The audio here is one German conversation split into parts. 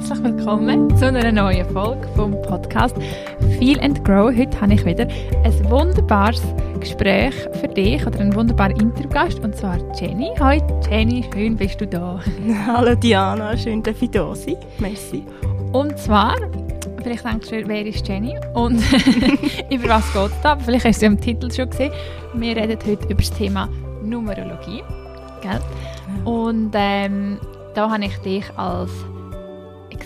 herzlich willkommen zu einer neuen Folge vom Podcast Feel and Grow. Heute habe ich wieder ein wunderbares Gespräch für dich oder einen wunderbaren Interviewgast und zwar Jenny. Hi Jenny, schön bist du da. Hallo Diana, schön dass ich da sein. Merci. Und zwar, vielleicht denkst du, wer ist Jenny und über was geht es da? Vielleicht hast du ja im Titel schon gesehen. Wir reden heute über das Thema Numerologie. Gell? Und ähm, da habe ich dich als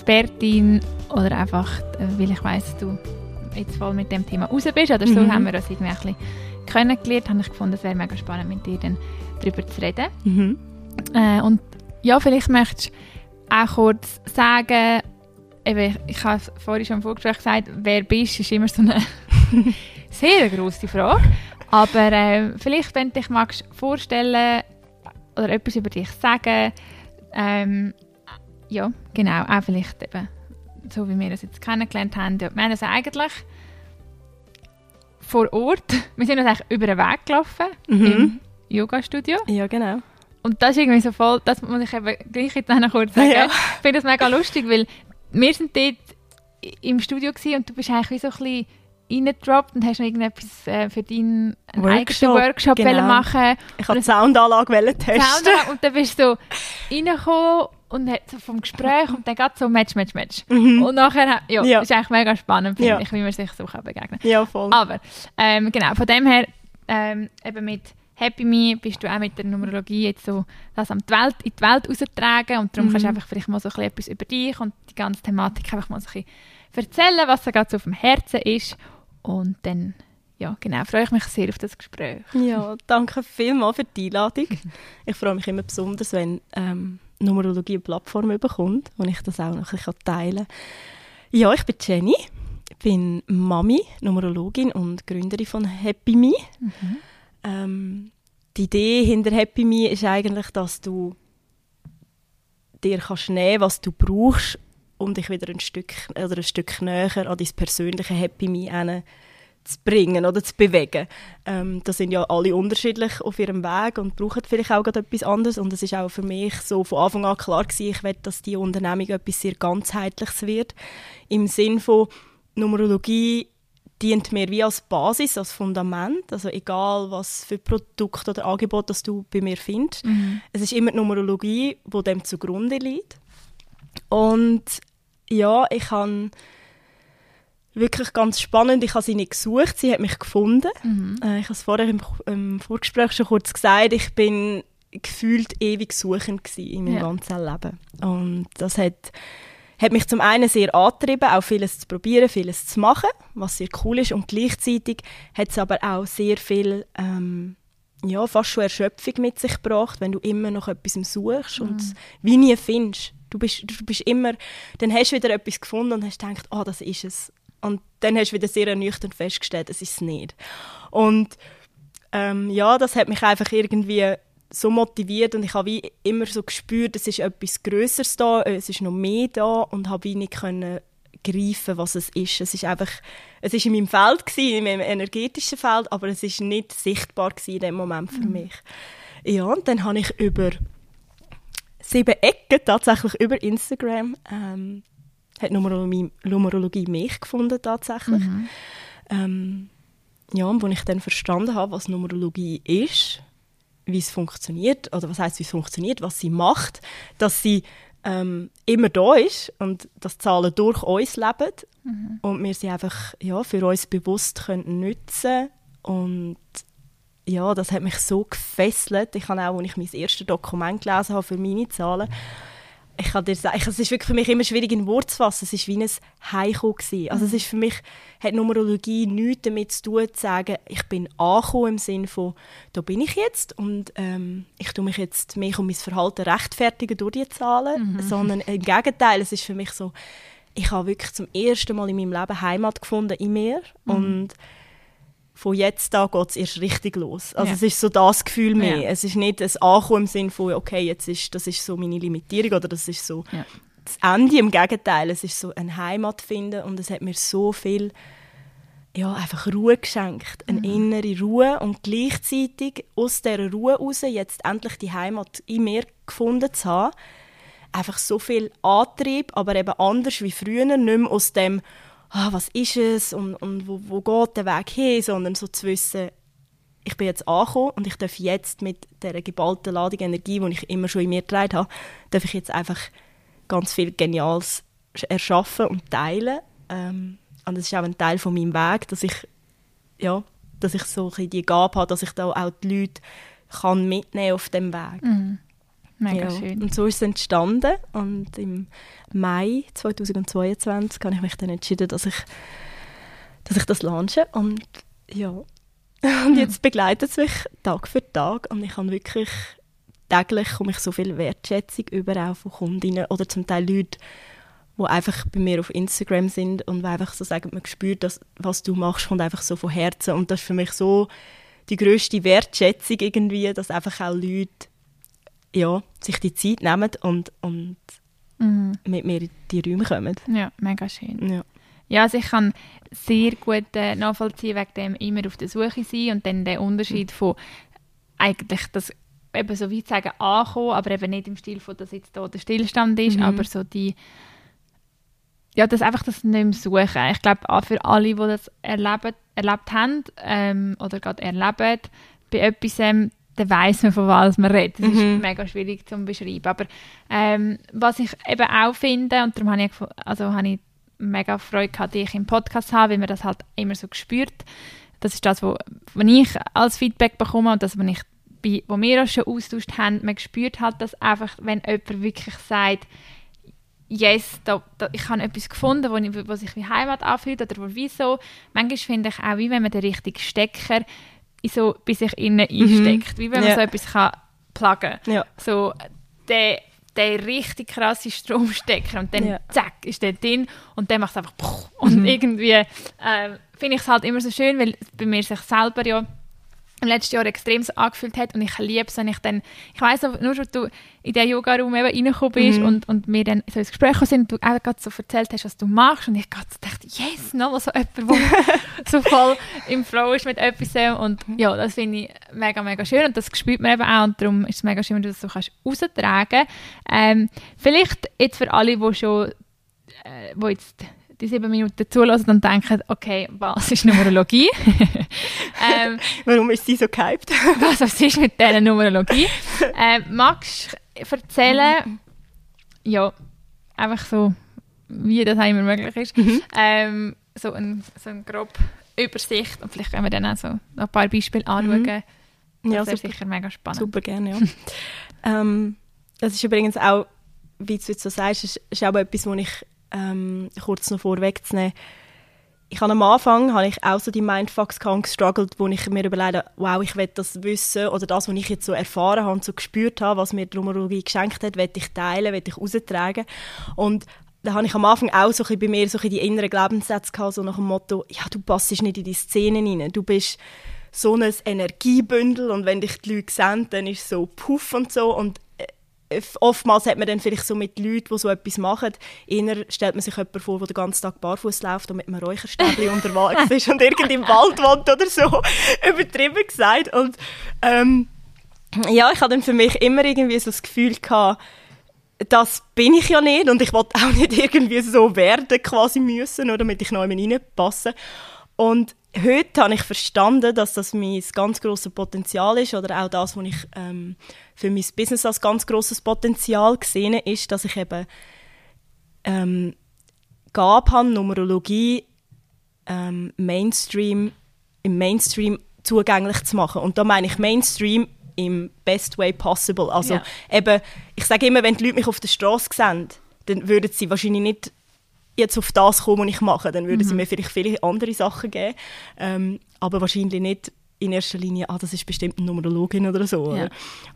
Expertin oder einfach, äh, weil ich weiß, du jetzt voll mit dem Thema raus bist oder so, Mhm. haben wir uns irgendwie ein bisschen kennengelernt, habe ich gefunden, es wäre mega spannend, mit dir dann darüber zu reden. Mhm. Äh, und ja, vielleicht möchtest du auch kurz sagen, eben, ich habe es vorhin schon im Vorgespräch gesagt, wer bist, ist immer so eine sehr grosse Frage. Aber äh, vielleicht, wenn du dich magst vorstellen oder etwas über dich sagen, ähm, ja, genau, auch vielleicht eben, so wie wir das jetzt kennengelernt haben. Ja, wir haben uns eigentlich vor Ort, wir sind uns eigentlich über den Weg gelaufen Mhm. im Yoga-Studio. Ja, genau. Und das ist irgendwie so voll, das muss ich eben gleich jetzt noch kurz sagen. Ja. Ich finde das mega lustig, weil wir sind dort im Studio gewesen und du bist eigentlich wie so ein bisschen reingedroppt und hast noch irgendetwas äh, für deinen einen eigenen Workshop, Workshop genau. machen Ich wollte die Soundanlage testen. Sound und dann bist du so reingekommen und so vom Gespräch und dann geht so Match, Match, Match. Mhm. Und nachher, ja, Ja. ist eigentlich mega spannend, finde Ja. ich, wie man sich so kann begegnen Ja, voll. aber ähm, genau, von dem her, ähm, eben mit Happy Me bist du auch mit der Numerologie jetzt so das an die Welt, in die Welt raustragen und darum Mhm. kannst du einfach vielleicht mal so ein bisschen etwas über dich und die ganze Thematik einfach mal so ein bisschen erzählen, was da gerade so auf dem Herzen ist und dann, ja genau, freue ich mich sehr auf das Gespräch. Ja, danke vielmals für die Einladung. Ich freue mich immer besonders, wenn ähm, Numerologie eine Plattform bekommt, wo ich das auch noch ein bisschen teilen kann. Ja, ich bin Jenny, ich bin Mami, Numerologin und Gründerin von Happy Me. Ähm, die Idee hinter Happy Me ist eigentlich, dass du dir kannst nehmen, was du brauchst, um dich wieder ein Stück oder ein Stück näher an dein persönliche Happy Me zu bringen oder zu bewegen. Ähm, da sind ja alle unterschiedlich auf ihrem Weg und brauchen vielleicht auch etwas anderes und es ist auch für mich so von Anfang an klar gewesen, ich will, dass die Unternehmung etwas sehr ganzheitliches wird im Sinn von Numerologie dient mir wie als Basis, als Fundament, also egal was für Produkt oder Angebot das du bei mir findest. Es ist immer die Numerologie, wo dem zugrunde liegt. Und ja, ich habe wirklich ganz spannend, ich habe sie nicht gesucht, sie hat mich gefunden. Äh, ich habe es vorher im, im Vorgespräch schon kurz gesagt, ich bin gefühlt ewig suchend in meinem Ja. ganzen Leben. Und das hat hat mich zum einen sehr angetrieben, auch vieles zu probieren, vieles zu machen, was sehr cool ist. Und gleichzeitig hat es aber auch sehr viel, ähm, ja, fast schon Erschöpfung mit sich gebracht, wenn du immer noch etwas suchst und es wie nie findest. Du bist, du bist immer, dann hast du wieder etwas gefunden und hast gedacht, ah, das ist es. Und dann hast du wieder sehr ernüchternd festgestellt, es ist es nicht. Und ähm, ja, das hat mich einfach irgendwie so motiviert und ich habe wie immer so gespürt, es ist etwas Größeres da, es ist noch mehr da und habe wie nicht können greifen, was es ist. Es ist einfach, es ist in meinem Feld gewesen, in meinem energetischen Feld, aber es ist nicht sichtbar gewesen in dem Moment für mich. Ja, und dann habe ich über sieben Ecken, tatsächlich über Instagram, ähm, hat Numerologie, Numerologie mich gefunden tatsächlich. Ähm, ja, und als ich dann verstanden habe, was Numerologie ist, wie es funktioniert, oder was heißt, wie es funktioniert, was sie macht, dass sie ähm, immer da ist und dass Zahlen durch uns leben und wir sie einfach ja, für uns bewusst können nutzen und ja, das hat mich so gefesselt. Ich habe auch, als ich mein erstes Dokument gelesen habe für meine Zahlen, ich kann dir sagen, es ist wirklich für mich immer schwierig in Worte zu fassen. Es ist wie ein Heimkommen gewesen. Also es ist für mich, hat Numerologie nichts damit zu tun, zu sagen, ich bin angekommen im Sinne von, da bin ich jetzt und ähm, ich tue mich jetzt mich und mein Verhalten rechtfertigen durch die Zahlen, sondern im Gegenteil, es ist für mich so, ich habe wirklich zum ersten Mal in meinem Leben Heimat gefunden in mir und von jetzt da geht es erst richtig los. Also Ja. es ist so das Gefühl mehr. Ja. Es ist nicht ein Ankommen im Sinne von, okay, jetzt ist, das ist so meine Limitierung oder das ist so Ja. das Ende. Im Gegenteil, es ist so eine Heimat finden und es hat mir so viel ja, einfach Ruhe geschenkt. Eine innere Ruhe und gleichzeitig aus dieser Ruhe heraus jetzt endlich die Heimat in mir gefunden zu haben, einfach so viel Antrieb, aber eben anders wie früher, nicht mehr aus dem, ah, was ist es und, und wo, wo geht der Weg hin, sondern so zu wissen, ich bin jetzt angekommen und ich darf jetzt mit der geballten Ladung Energie, die ich immer schon in mir getragen habe, darf ich jetzt einfach ganz viel Geniales erschaffen und teilen. Ähm, und das ist auch ein Teil von meinem Weg, dass ich, ja, dass ich so die Gabe habe, dass ich da auch die Leute kann mitnehmen auf dem Weg. Mhm. Mega ja. schön. Und so ist es entstanden. Und im Mai 2022 habe ich mich dann entschieden, dass ich, dass ich das launche. Und ja, und jetzt begleitet es mich Tag für Tag. Und ich habe wirklich täglich komme ich so viel Wertschätzung über auch von Kundinnen oder zum Teil Leute, die einfach bei mir auf Instagram sind und die einfach so sagen, man spürt, dass was du machst, kommt einfach so von Herzen. Und das ist für mich so die größte Wertschätzung irgendwie, dass einfach auch Leute ja, sich die Zeit nehmen und, und Mhm. mit mir in die Räume kommen. Ja, mega schön. Ja. Ja, also ich kann sehr gut äh, nachvollziehen, wegen dem immer auf der Suche sein und dann der Unterschied von eigentlich das eben so wie zu sagen ankommen, aber eben nicht im Stil von, dass jetzt da der Stillstand ist, Mhm. aber so die ja, das einfach das nicht mehr suchen. Ich glaube, auch für alle, die das erlebt, erlebt haben ähm, oder gerade erleben, bei etwas, ähm, dann weiss man, von was man redet. Das Mhm. ist mega schwierig zu beschreiben. Aber ähm, was ich eben auch finde, und darum habe ich, also habe ich mega Freude gehabt, dich im Podcast zu haben, weil man das halt immer so gespürt. Das ist das, was ich als Feedback bekomme und das, was ich bei, wo wir uns schon austauscht haben, man spürt halt das einfach, wenn jemand wirklich sagt, yes, da, da, ich habe etwas gefunden, wo, ich, wo sich wie Heimat anfühlt oder wo wieso. Manchmal finde ich auch, wie wenn man den richtigen Stecker so bei sich innen einsteckt, wie wenn man Ja. so etwas kann pluggen Ja. so der, der richtig krasse Stromstecker und dann Ja. zack ist der drin und dann macht es einfach und Mhm. irgendwie ähm, finde ich es halt immer so schön, weil es bei mir sich selber ja im letzten Jahr extrem so angefühlt hat und ich liebe es, wenn ich dann, ich weiss nur schon du in den Yoga-Raum eben reingekommen bist Mhm. und, und wir dann so ins Gespräch sind und du auch gerade so erzählt hast, was du machst und ich gerade so dachte, yes, nochmal so jemand, der so voll im Flow ist mit etwas und ja, das finde ich mega, mega schön und das spürt man eben auch und darum ist es mega schön, wenn du das so kannst raustragen. Ähm, vielleicht jetzt für alle, die schon, äh, wo jetzt die sieben Minuten zulassen und denken, okay, was ist Numerologie? ähm, Warum ist sie so gehypt? was, was ist mit dieser Numerologie? ähm, magst du erzählen, ja, einfach so, wie das immer möglich ist, Mhm. ähm, so ein, so eine grobe Übersicht und vielleicht können wir dann auch so noch ein paar Beispiele anschauen. Mhm. ja, das wäre sicher mega spannend. super gerne, ja. ähm, das ist übrigens auch, wie du jetzt so sagst, ist, ist auch etwas, was ich ähm, kurz noch vorwegzunehmen. Ich habe am Anfang habe ich auch so die Mindfucks gestruggelt, wo ich mir überlegt habe, wow, ich will das wissen oder das, was ich jetzt so erfahren habe so gespürt habe, was mir die Numerologie geschenkt hat, will ich teilen, will ich raustragen. Und da habe ich am Anfang auch so ein bei mir so ein die inneren Glaubenssätze gehabt, so nach dem Motto, ja, du passt nicht in die Szenen rein, du bist so ein Energiebündel und wenn dich die Leute sehen, dann ist es so puff und so. Und oftmals hat man dann vielleicht so mit Leuten, die so etwas machen, eher stellt man sich jemanden vor, der den ganzen Tag barfuß läuft und mit einem Räucherstäbchen unterwegs ist und irgendwie im Wald wohnt oder so, übertrieben gesagt. Und ähm, ja, ich hatte dann für mich immer irgendwie so das Gefühl gehabt, das bin ich ja nicht und ich wollte auch nicht irgendwie so werden quasi müssen, oder damit ich noch reinpasse. Und heute habe ich verstanden, dass das mein ganz grosses Potenzial ist oder auch das, was ich ähm, für mein Business als ganz grosses Potenzial gesehen ist, dass ich eben ähm, Gabe habe, Numerologie ähm, Mainstream, im Mainstream zugänglich zu machen. Und da meine ich Mainstream im best way possible. Also Ja. eben, ich sage immer, wenn die Leute mich auf der Straße sehen, dann würden sie wahrscheinlich nicht jetzt auf das kommen, was ich mache. Dann würden sie mir vielleicht viele andere Sachen geben, ähm, aber wahrscheinlich nicht in erster Linie, ah, das ist bestimmt eine Numerologin oder so. Ja.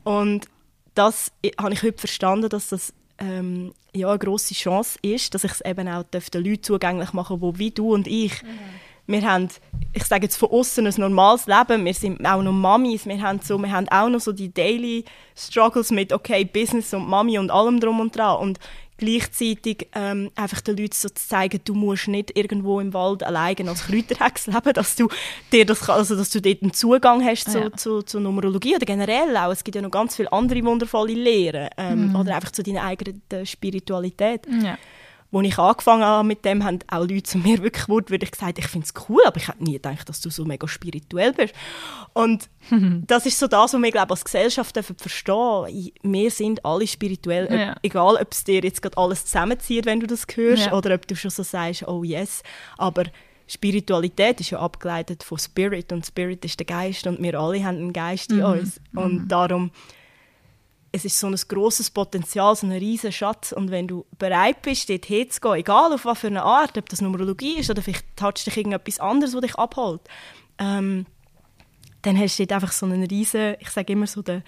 Und das i- habe ich heute verstanden, dass das ähm, ja, eine grosse Chance ist, dass ich es eben auch den Leuten zugänglich machen darf, die wie du und ich wir haben, ich sage jetzt von außen ein normales Leben, wir sind auch noch Mamis, wir haben, so, wir haben auch noch so die Daily Struggles mit, okay, Business und Mami und allem drum und dran und gleichzeitig ähm, einfach den Leuten so zu zeigen, du musst nicht irgendwo im Wald alleine als Kräuterhex leben, dass du dir das, also dass du dort einen Zugang hast zu, Ja. zu, zu Numerologie oder generell auch. Es gibt ja noch ganz viele andere wundervolle Lehren ähm, oder einfach zu deiner eigenen Spiritualität. Ja. Als ich angefangen habe mit dem, haben auch Leute zu mir wirklich wortwörtlich gesagt, ich finde es cool, aber ich hätte nie gedacht, dass du so mega spirituell bist. Und das ist so das, was wir glaube als Gesellschaft dürfen verstehen Wir sind alle spirituell, ob- Ja. egal ob es dir jetzt gerade alles zusammenzieht, wenn du das hörst, Ja. oder ob du schon so sagst, oh yes. Aber Spiritualität ist ja abgeleitet von Spirit und Spirit ist der Geist und wir alle haben einen Geist in uns. Und darum es ist so ein grosses Potenzial, so ein riesen Schatz. Und wenn du bereit bist, dort hinzugehen, egal auf was für eine Art, ob das Numerologie ist oder vielleicht toucht dich irgendetwas anderes, was dich abholt, ähm, dann hast du dort einfach so einen riesen, ich sage immer so, den,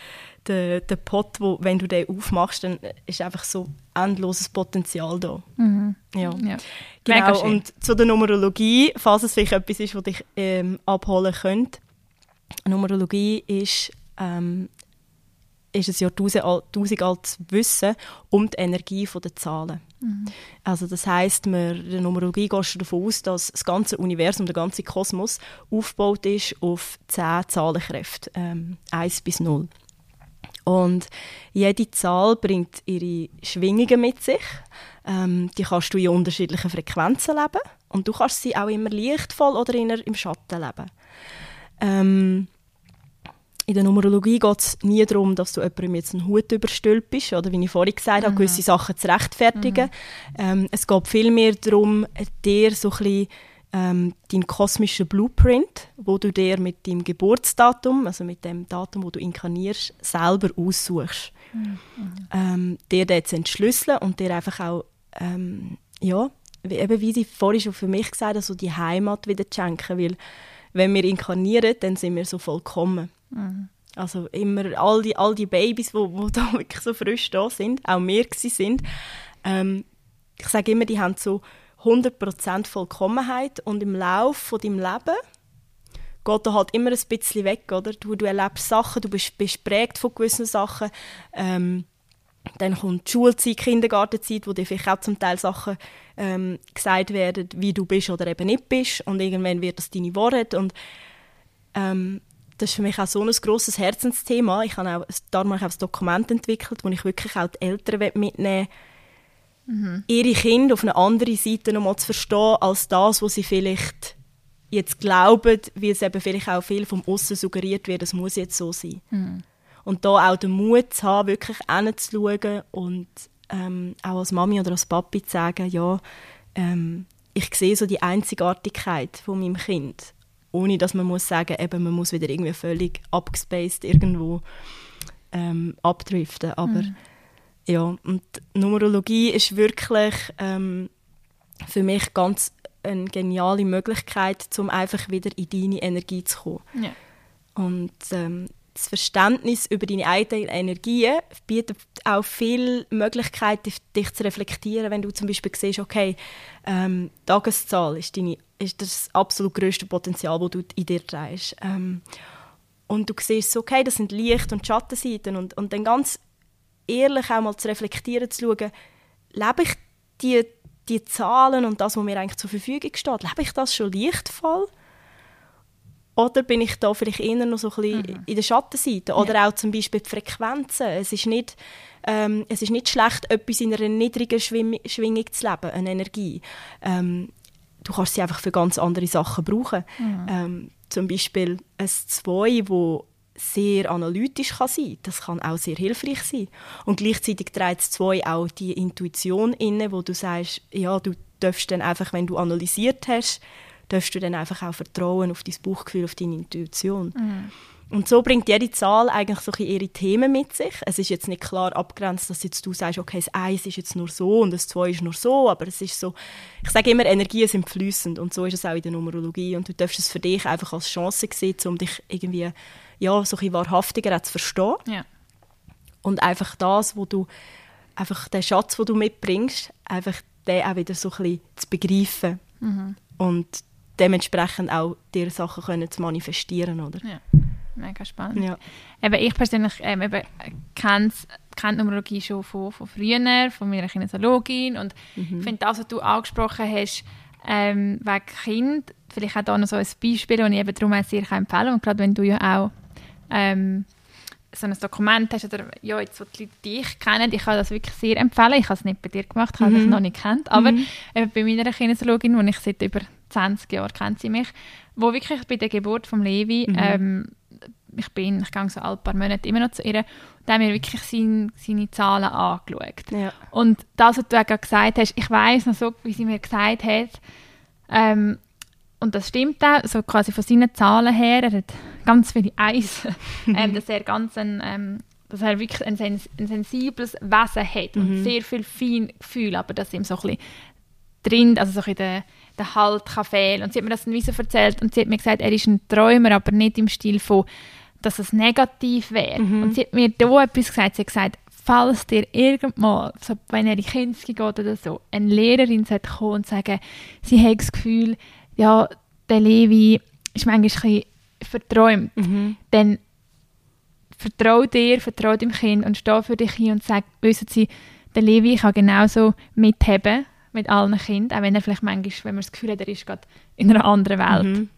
den, den Pot, wo, wenn du den aufmachst, dann ist einfach so endloses Potenzial da. Ja. ja. Mega Genau, und zu der Numerologie, falls es vielleicht etwas ist, was dich ähm, abholen könnte. Numerologie ist, ähm, ist ein Jahrtausend al- tausend altes Wissen um die Energie der Zahlen. Also das heisst, man, in der Numerologie gehst du davon aus, dass das ganze Universum, der ganze Kosmos aufgebaut ist auf zehn Zahlenkräfte, ähm, 1 bis 0. Und jede Zahl bringt ihre Schwingungen mit sich. Ähm, die kannst du in unterschiedlichen Frequenzen leben. Und du kannst sie auch immer lichtvoll oder eher im Schatten leben. Ähm, in der Numerologie geht es nie darum, dass du jemandem jetzt einen Hut überstülpst oder wie ich vorhin gesagt habe, gewisse Sachen zu rechtfertigen. Ähm, es geht vielmehr darum, dir so ein bisschen ähm, deinen kosmischen Blueprint, wo du dir mit deinem Geburtsdatum, also mit dem Datum, wo du inkarnierst, selber aussuchst. Ähm, dir den zu entschlüsseln und dir einfach auch, ähm, ja, wie, eben wie sie vorhin schon für mich gesagt hat, so die Heimat wieder zu schenken, weil wenn wir inkarnieren, dann sind wir so vollkommen. Also immer all die, all die Babys, die wo, wo da wirklich so frisch da sind, auch wir sind, ähm, ich sage immer, die haben so 100% Vollkommenheit und im Lauf von deinem Leben geht da halt immer ein bisschen weg, oder? Du, du erlebst Sachen, du bist, bist prägt von gewissen Sachen, ähm, dann kommt die Schulzeit, Kindergartenzeit, wo dir vielleicht auch zum Teil Sachen ähm, gesagt werden, wie du bist oder eben nicht bist und irgendwann wird das deine Wahrheit und ähm, das ist für mich auch so ein grosses Herzensthema. Ich habe auch, darum habe ich auch ein Dokument entwickelt, wo ich wirklich auch die Eltern mitnehmen will, ihre Kinder auf eine andere Seite nochmal zu verstehen, als das, was sie vielleicht jetzt glauben, wie es eben vielleicht auch viel vom Aussen suggeriert wird, es muss jetzt so sein. Und da auch den Mut zu haben, wirklich hinzuschauen und ähm, auch als Mami oder als Papi zu sagen, ja, ähm, ich sehe so die Einzigartigkeit von meinem Kind. Ohne dass man muss sagen, eben, man muss wieder irgendwie völlig abgespaced irgendwo ähm, abdriften. Aber ja, und Numerologie ist wirklich ähm, für mich ganz eine geniale Möglichkeit, um einfach wieder in deine Energie zu kommen. Ja. Und ähm, das Verständnis über deine eigenen Energien bietet auch viele Möglichkeiten, dich zu reflektieren, wenn du zum Beispiel siehst, okay, ähm, Tageszahl ist, deine, ist das absolut größte Potenzial, das du in dir trägst. Ähm, und du siehst, okay, das sind Licht- und Schattenseiten und, und dann ganz ehrlich auch mal zu reflektieren, zu schauen, lebe ich die, die Zahlen und das, was mir eigentlich zur Verfügung steht, lebe ich das schon lichtvoll? Oder bin ich da vielleicht eher noch so ein bisschen in der Schattenseite? Oder auch zum Beispiel die Frequenzen. Es ist nicht, ähm, es ist nicht schlecht, etwas in einer niedrigen Schwim Schwingung zu leben, eine Energie. Ähm, du kannst sie einfach für ganz andere Sachen brauchen. Ähm, zum Beispiel ein 2, wo sehr analytisch kann sein. Das kann auch sehr hilfreich sein. Und gleichzeitig trägt das 2 auch die Intuition inne, wo du sagst, ja, du darfst dann einfach, wenn du analysiert hast, darfst du dann einfach auch vertrauen auf dein Bauchgefühl, auf deine Intuition. Und so bringt jede Zahl eigentlich so ihre Themen mit sich. Es ist jetzt nicht klar abgrenzt, dass jetzt du sagst, okay, das 1 ist jetzt nur so und das 2 ist nur so, aber es ist so, ich sage immer, Energien sind fließend und so ist es auch in der Numerologie und du darfst es für dich einfach als Chance sehen, um dich irgendwie ja, so ein wahrhaftiger zu verstehen Ja. und einfach das, wo du einfach den Schatz, den du mitbringst, einfach den auch wieder so ein bisschen zu begreifen und dementsprechend auch dir Sachen können zu manifestieren, oder? ja. Mega spannend. Ja. Eben, ich persönlich ähm, eben, kenne kenne Numerologie schon von, von früher, von meiner Kinesiologin und Mhm. ich finde das, was du angesprochen hast, ähm, wegen Kind, vielleicht auch da noch so ein Beispiel, das ich eben darum auch sehr empfehlen kann. Und gerade wenn du ja auch ähm, so ein Dokument hast oder ja, jetzt, wo die Leute dich kennen, ich kann das wirklich sehr empfehlen. Ich habe es nicht bei dir gemacht, ich habe dich Mhm. noch nicht kennt, aber Mhm. eben bei meiner Kinesiologin, die ich seit über 20 Jahren kennt sie mich, wo wirklich bei der Geburt von Levi, Mhm. ähm, ich bin, ich gehe so ein paar Monate immer noch zu ihr, da haben wir wirklich sein, seine Zahlen angeschaut. Ja. Und das, was du auch gerade gesagt hast, ich weiß noch so, wie sie mir gesagt hat, ähm, und das stimmt auch, so quasi von seinen Zahlen her, er hat ganz viele Eis, ähm, dass er ganz ein, ähm, dass er wirklich ein, sens ein sensibles Wesen hat und Mhm. sehr viel Feingefühl, aber dass ihm so ein bisschen drin, also so ein bisschen der, der Halt kann fehlen. Und sie hat mir das dann wie so erzählt und sie hat mir gesagt, er ist ein Träumer, aber nicht im Stil von, dass es negativ wäre. Mhm. Und sie hat mir da etwas gesagt, sie hat gesagt, falls dir irgendwann, so wenn er in die Kinski geht oder so, eine Lehrerin sollte kommen und sagen, sie hat das Gefühl, ja, der Levi ist manchmal ein verträumt, Mhm. dann vertrau dir, vertrau dem Kind und steh für dich hin und sag, wissen Sie, der Levi kann genauso mitheben mit allen Kindern, auch wenn er vielleicht manchmal, wenn man das Gefühl hat, er ist gerade in einer anderen Welt. Mhm.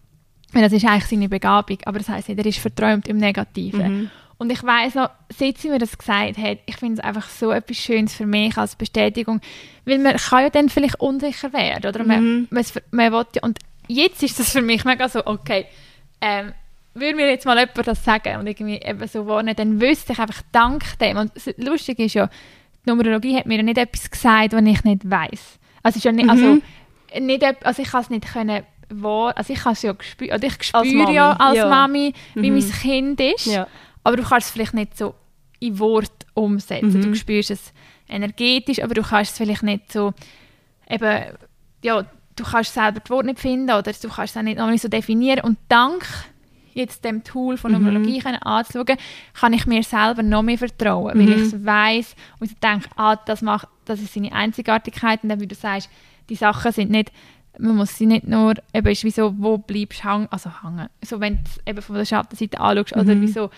Weil das ist eigentlich seine Begabung, aber das heisst nicht, er ist verträumt im Negativen. Mhm. Und ich weiß noch, seit sie mir das gesagt hat, ich finde es einfach so etwas Schönes für mich als Bestätigung, weil man kann ja dann vielleicht unsicher werden, oder? Man, Mhm. man, man will ja, und jetzt ist das für mich mega so, okay, ähm, würde mir jetzt mal jemand das sagen und irgendwie eben so wohnen, dann wüsste ich einfach dank dem. Und das Lustige ist ja, die Numerologie hat mir ja nicht etwas gesagt, was ich nicht weiß. Also, ist ja nicht, also, Mhm. nicht, ep- also ich kann es nicht können, wo, also ich kann es ja gespüren, oder ich spüre ja als ja. Mami, wie Mhm. mein Kind ist. Ja. Aber du kannst es vielleicht nicht so in Wort umsetzen. Mhm. Du spürst es energetisch, aber du kannst es vielleicht nicht so eben, ja, du kannst selber das Wort nicht finden oder du kannst es auch nicht, noch nicht so definieren. Und dank jetzt dem Tool von Mhm. Numerologie können anzuschauen, kann ich mir selber noch mehr vertrauen, weil Mhm. ich es weiss und ich denke, ah, das, macht, das ist seine Einzigartigkeit und dann, wie du sagst, die Sachen sind nicht man muss sie nicht nur, eben ist wieso, wo bleibst du hängen, also hängen, so wenn du es eben von der Schattenseite anschaust, oder Mhm. wieso,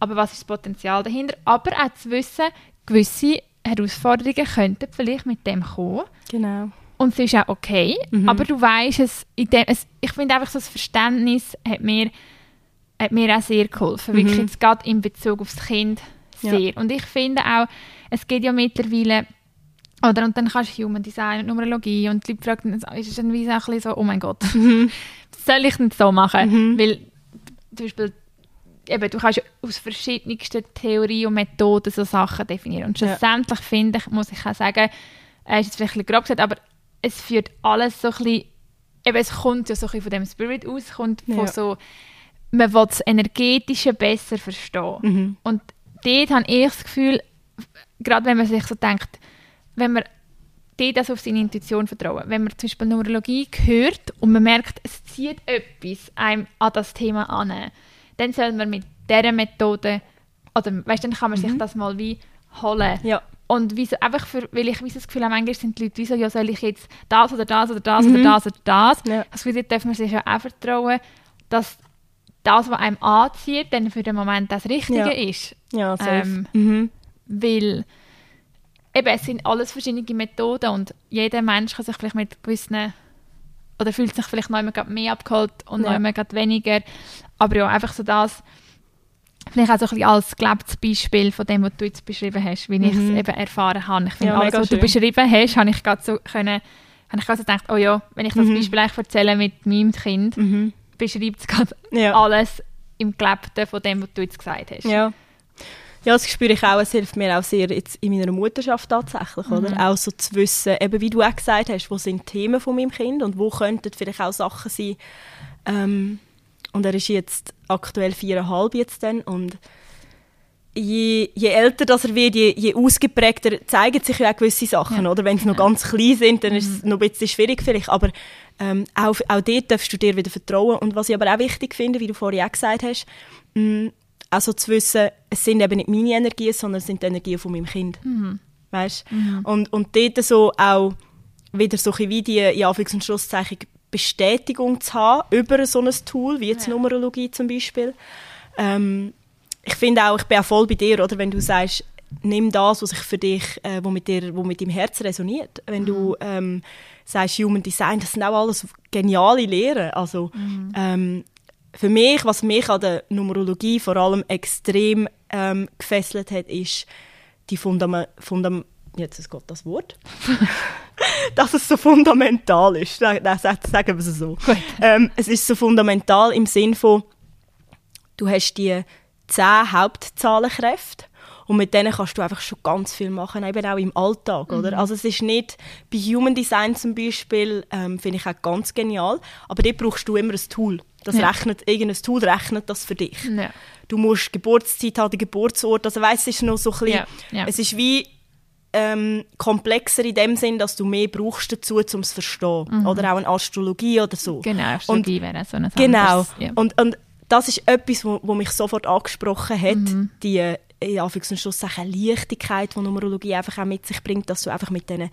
aber was ist das Potenzial dahinter, aber auch zu wissen, gewisse Herausforderungen könnten vielleicht mit dem kommen Genau. und es ist auch okay, Mhm. aber du weißt es, in dem, es ich finde einfach so das Verständnis hat mir, hat mir auch sehr geholfen, Mhm. wirklich jetzt gerade in Bezug aufs Kind Ja. sehr. Und ich finde auch, es geht ja mittlerweile, oder und dann kannst du Human Design und Numerologie und die Leute fragen, dann ist es dann wie so ein bisschen so, oh mein Gott, soll ich nicht so machen? Mhm. Weil zum Beispiel eben, du kannst ja aus verschiedensten Theorien und Methoden so Sachen definieren. Und Ja. schlussendlich finde ich, muss ich auch sagen, äh, ist jetzt vielleicht ein bisschen grob gesagt, aber es führt alles so ein bisschen, eben es kommt ja so ein bisschen von dem Spirit aus, kommt von Ja. so, man will das Energetische besser verstehen. Mhm. Und dort habe ich das Gefühl, gerade wenn man sich so denkt, wenn man dort also auf seine Intuition vertrauen, wenn man zum Beispiel Numerologie hört und man merkt, es zieht etwas einem an das Thema an, dann soll man mit dieser Methode, oder weißt, dann kann man sich das mal wie holen. Ja. Und wie so, einfach für, weil ich wie das Gefühl habe, manchmal sind die Leute wie so, ja, soll ich jetzt das oder das oder das Mhm. oder das oder das. Ja. Also dort darf man sich ja auch vertrauen, dass das, was einem anzieht, dann für den Moment das Richtige Ja. ist. Ja, safe. Ähm, mhm. Weil eben, es sind alles verschiedene Methoden und jeder Mensch kann sich vielleicht mit gewissen oder fühlt sich vielleicht noch immer mehr abgeholt und Ja. noch immer weniger. Aber ja, einfach so das, vielleicht auch so ein bisschen als gelebtes Beispiel von dem, was du jetzt beschrieben hast, wie ich Mhm. es eben erfahren habe. Ich finde, Ja, alles, was du schön. beschrieben hast, habe ich gerade so können, habe ich gerade so gedacht, oh ja, wenn ich das Mhm. Beispiel eigentlich erzähle mit meinem Kind, Mhm. beschreibt es gerade Ja. alles im Gelebten von dem, was du jetzt gesagt hast. Ja. Ja, das spüre ich auch. Es hilft mir auch sehr jetzt in meiner Mutterschaft tatsächlich, oder? Mhm. Auch so zu wissen, eben wie du auch gesagt hast, wo sind die Themen von meinem Kind und wo könnten vielleicht auch Sachen sein. Ähm, und er ist jetzt aktuell viereinhalb jetzt dann und je, je älter das er wird, je, je ausgeprägter zeigen sich ja auch gewisse Sachen, Ja. oder? Wenn sie noch ganz klein sind, dann ist es noch ein bisschen schwierig vielleicht, aber ähm, auch, auch dort darfst du dir wieder vertrauen. Und was ich aber auch wichtig finde, wie du vorhin auch gesagt hast, mh, also zu wissen, es sind eben nicht meine Energien, sondern es sind die Energien von meinem Kind. Mhm. Weißt? Und, und dort so auch wieder so wie die, in Anführungs- und Schlusszeichen, Bestätigung zu haben über so ein Tool, wie jetzt Ja. Numerologie zum Beispiel. Ähm, ich finde auch, ich bin auch voll bei dir, oder? Wenn du sagst, nimm das, was sich für dich, äh, wo mit dir, wo mit deinem Herz resoniert. Wenn du ähm, sagst Human Design, das sind auch alles geniale Lehren. Also ähm, für mich, was mich an der Numerologie vor allem extrem ähm, gefesselt hat, ist die Fundament, Fundam jetzt ist Gott das Wort, dass es so fundamental ist. Nein, nein, sag- sagen wir es so. Ähm, es ist so fundamental im Sinn von, du hast die zehn Hauptzahlenkräfte und mit denen kannst du einfach schon ganz viel machen, eben auch im Alltag, oder? Also es ist nicht, bei Human Design zum Beispiel, ähm, finde ich auch ganz genial, aber dort brauchst du immer ein Tool. Das Ja. rechnet, irgendein Tool rechnet das für dich. Ja. Du musst Geburtszeit haben, den Geburtsort, also weißt, es ist noch so ein bisschen, Ja, es ist wie ähm, komplexer in dem Sinn, dass du mehr brauchst dazu, um es zu verstehen. Oder auch eine Astrologie oder so. Genau, Astrologie wäre so ein Genau. anderes, Ja. Und, und das ist etwas, wo, wo mich sofort angesprochen hat, Mhm. die in Anführungs- und Schlusszeichen Leichtigkeit, die Numerologie einfach auch mit sich bringt, dass du einfach mit, denen,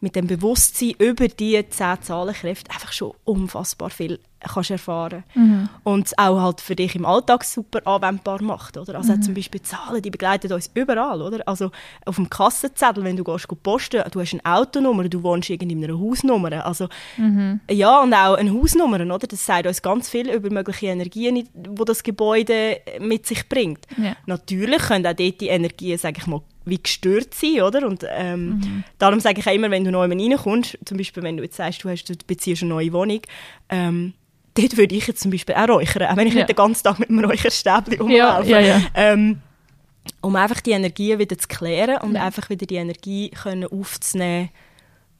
mit dem Bewusstsein über die zehn Zahlenkräfte einfach schon unfassbar viel kannst erfahren Mhm. und es auch halt für dich im Alltag super anwendbar macht. Oder? Also Mhm. zum Beispiel Zahlen, die begleiten uns überall. Oder? Also auf dem Kassenzettel, wenn du gehst, gehst posten, du hast eine Autonummer, du wohnst irgendwie in einer Hausnummer. Also, Mhm. Ja, und auch eine Hausnummer, oder? das sagt uns ganz viel über mögliche Energien, die das Gebäude mit sich bringt. Ja. Natürlich können auch dort die Energien, sage ich mal, wie gestört sein, oder? Und ähm, Mhm. darum sage ich auch immer, wenn du neu reinkommst, zum Beispiel wenn du jetzt sagst, du, hast, du beziehst eine neue Wohnung, ähm, dort würde ich jetzt zum Beispiel auch räuchern, auch wenn ich Ja. nicht den ganzen Tag mit einem Räucherstäbchen rumlaufe. ja, ja. Ähm, um einfach die Energien wieder zu klären und einfach wieder die Energie können aufzunehmen,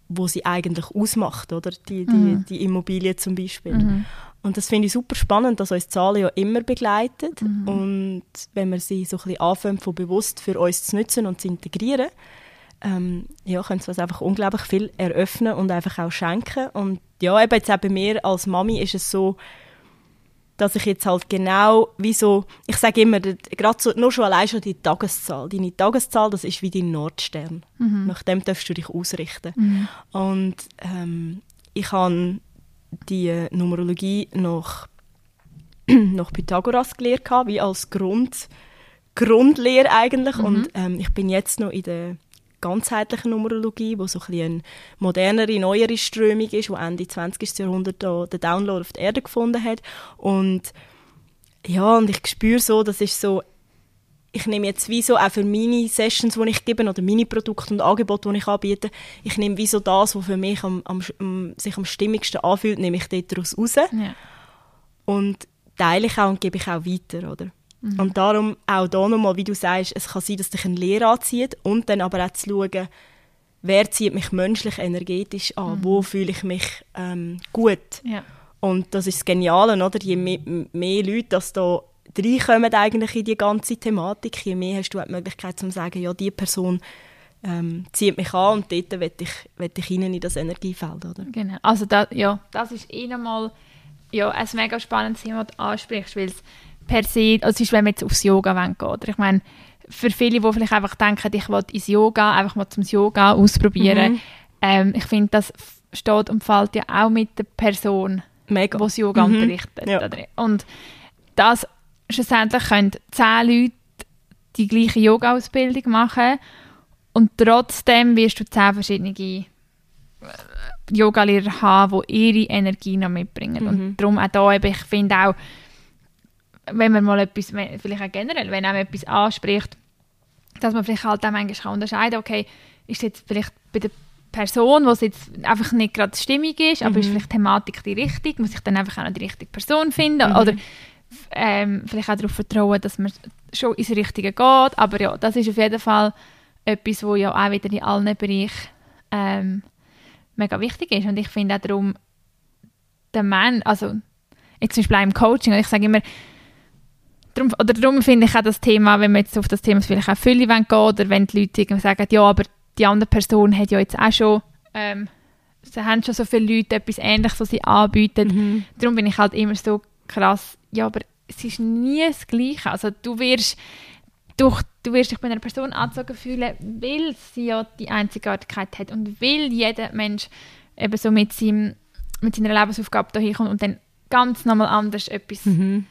wo sie eigentlich ausmacht, oder? Die, die, Mhm. die Immobilie zum Beispiel. Und das finde ich super spannend, dass uns Zahlen ja immer begleitet. Mhm. Und wenn wir sie so ein bisschen anfangen, von bewusst für uns zu nutzen und zu integrieren, ähm, ja, können sie uns einfach unglaublich viel eröffnen und einfach auch schenken. Und ja, eben jetzt auch bei mir als Mami ist es so, dass ich jetzt halt genau, wie so, ich sage immer, gerade so, nur schon allein schon die Tageszahl. Deine Tageszahl, das ist wie dein Nordstern. Nach dem darfst du dich ausrichten. Und ähm, ich habe die Numerologie nach, nach Pythagoras gelehrt, wie als Grund, Grundlehre eigentlich. Und ähm, ich bin jetzt noch in der ganzheitlichen Numerologie, wo so ein eine modernere, neuere Strömung ist, wo Ende 20. Jahrhundert da den Download auf der Erde gefunden hat. Und ja, und ich spüre so, das ist so, ich nehme jetzt wie so auch für meine Sessions, die ich gebe, oder meine Produkte und Angebote, die ich anbiete, ich nehme wie so das, was für mich am, am, sich am stimmigsten anfühlt, nehme ich dort daraus raus Ja. und teile ich auch und gebe ich auch weiter, oder? Und darum auch da nochmal, wie du sagst, es kann sein, dass dich eine Lehre anzieht und dann aber auch zu schauen, wer zieht mich menschlich, energetisch an, wo fühle ich mich ähm, gut. Ja. Und das ist das Geniale, oder? Je mehr, mehr Leute, dass da reinkommen eigentlich in die ganze Thematik, je mehr hast du die Möglichkeit zu sagen, ja, die Person ähm, zieht mich an und dort will ich, will ich rein in das Energiefeld, oder? Genau. Also da, ja, das ist eh ja, ein mega spannendes Thema, das du ansprichst, weil es per se, also es ist, wenn wir jetzt aufs Yoga gehen, oder? Ich meine, für viele, die vielleicht einfach denken, ich will ins Yoga, einfach mal zum Yoga ausprobieren, Mhm. ähm, ich finde, das steht und fällt ja auch mit der Person, Mega. die das Yoga Mhm. unterrichtet. Ja. Und das schlussendlich können zehn Leute die gleiche Yoga-Ausbildung machen und trotzdem wirst du zehn verschiedene äh, Yoga-Lehrer haben, die ihre Energie noch mitbringen. Mhm. Und darum auch da, eben, ich finde auch, wenn man mal etwas, vielleicht auch generell, wenn einem etwas anspricht, dass man vielleicht halt auch manchmal kann unterscheiden okay, ist jetzt vielleicht bei der Person, wo es jetzt einfach nicht gerade stimmig ist, aber ist vielleicht die Thematik die richtige, muss ich dann einfach auch noch die richtige Person finden oder ähm, vielleicht auch darauf vertrauen, dass man schon ins Richtige geht, aber ja, das ist auf jeden Fall etwas, wo ja auch wieder in allen Bereichen ähm, mega wichtig ist und ich finde auch darum, der Mann, also jetzt zum Beispiel auch im Coaching, und ich sage immer, darum, oder darum finde ich auch das Thema, wenn wir jetzt auf das Thema vielleicht auch Fülle gehen oder wenn die Leute irgendwie sagen, ja, aber die andere Person hat ja jetzt auch schon, ähm, sie haben schon so viele Leute etwas Ähnliches, was sie anbieten. Mhm. Darum bin ich halt immer so krass, ja, aber es ist nie das Gleiche. Also du wirst, durch, du wirst dich bei einer Person angezogen fühlen, weil sie ja die Einzigartigkeit hat und weil jeder Mensch eben so mit, seinem, mit seiner Lebensaufgabe da hinkommt und dann ganz nochmal anders etwas Mhm.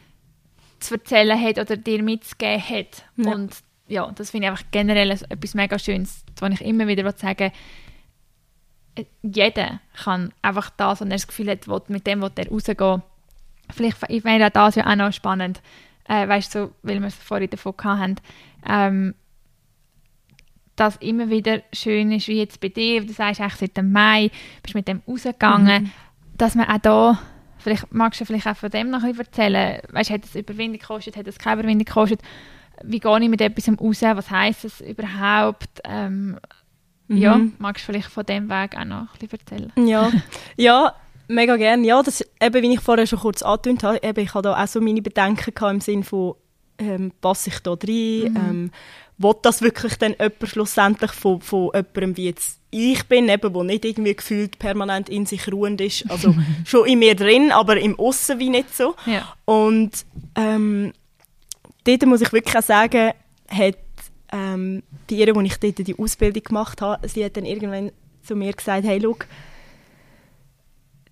zu erzählen hat oder dir mitzugeben hat. Ja. Und ja, das finde ich einfach generell etwas mega Schönes, wo ich immer wieder sagen äh, jeder kann einfach das, wenn er das Gefühl hat, will, mit dem will er rausgehen. Vielleicht ich finde das ja auch noch spannend, äh, weißt du, so, weil wir es vorhin davon hatten, ähm, dass immer wieder schön ist, wie jetzt bei dir, du sagst eigentlich seit dem Mai, bist mit dem rausgegangen, mhm. dass man auch da, vielleicht magst du vielleicht auch von dem noch ein bisschen erzählen, weißt du, hat es Überwindung gekostet, hat es keine Überwindung gekostet, wie gehe ich mit etwas raus, was heisst es überhaupt, ähm, mhm. ja, magst du vielleicht von dem Weg auch noch ein bisschen erzählen? Ja, ja mega gerne. Ja, das, eben, wie ich vorher schon kurz angetönt habe, eben, ich hatte da auch so meine Bedenken gehabt, im Sinne von, ähm, passe ich da rein, mhm. ähm, will das wirklich dann jemand schlussendlich von, von jemandem wie jetzt ich bin, eben, wo nicht irgendwie gefühlt permanent in sich ruhend ist, also schon in mir drin, aber im Aussen wie nicht so. Ja. Und ähm, dort muss ich wirklich auch sagen, hat ähm, die ihr, wo ich dort die Ausbildung gemacht habe, sie hat dann irgendwann zu mir gesagt, hey, schau,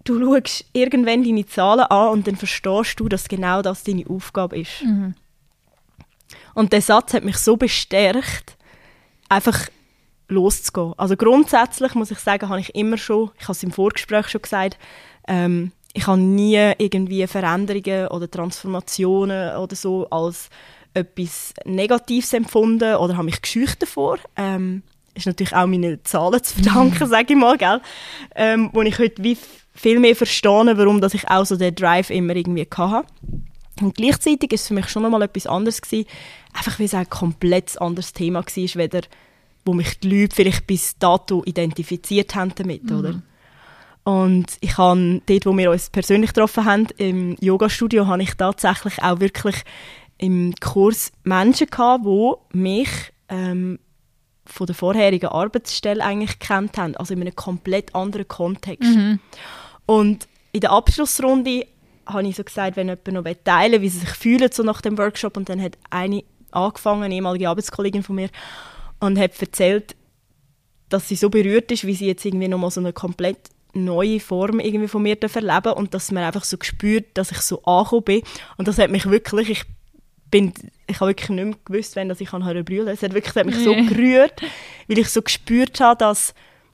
du schaust irgendwann deine Zahlen an und dann verstehst du, dass genau das deine Aufgabe ist. Mhm. Und der Satz hat mich so bestärkt, einfach loszugehen. Also grundsätzlich muss ich sagen, habe ich immer schon, ich habe es im Vorgespräch schon gesagt, ähm, ich habe nie irgendwie Veränderungen oder Transformationen oder so als etwas Negatives empfunden oder habe mich geschüchtert davor. Ähm, ist natürlich auch meine Zahlen zu verdanken, sage ich mal, gell? Ähm, wo ich heute wie viel mehr verstehe, warum dass ich auch so den Drive immer irgendwie hatte. Und gleichzeitig ist es für mich schon nochmal etwas anderes gewesen, einfach weil es ein komplett anderes Thema war, weder wo mich die Leute vielleicht bis dato identifiziert haben damit, mhm. oder? Und ich habe dort, wo wir uns persönlich getroffen haben, im Yoga-Studio, habe ich tatsächlich auch wirklich im Kurs Menschen gehabt, die mich ähm, von der vorherigen Arbeitsstelle eigentlich kennt haben, also in einem komplett anderen Kontext. Mhm. Und in der Abschlussrunde habe ich so gesagt, wenn jemand noch teilen will, wie sie sich fühlen so nach dem Workshop. Und dann hat eine angefangen, eine ehemalige Arbeitskollegin von mir, und hat erzählt, dass sie so berührt ist, wie sie jetzt irgendwie nochmal so eine komplett neue Form irgendwie von mir erleben und dass man einfach so gespürt, dass ich so angekommen bin. Und das hat mich wirklich, ich bin, ich habe wirklich nicht mehr gewusst, wenn dass ich kann brüllen Es hat wirklich hat mich so gerührt, weil ich so gespürt habe, dass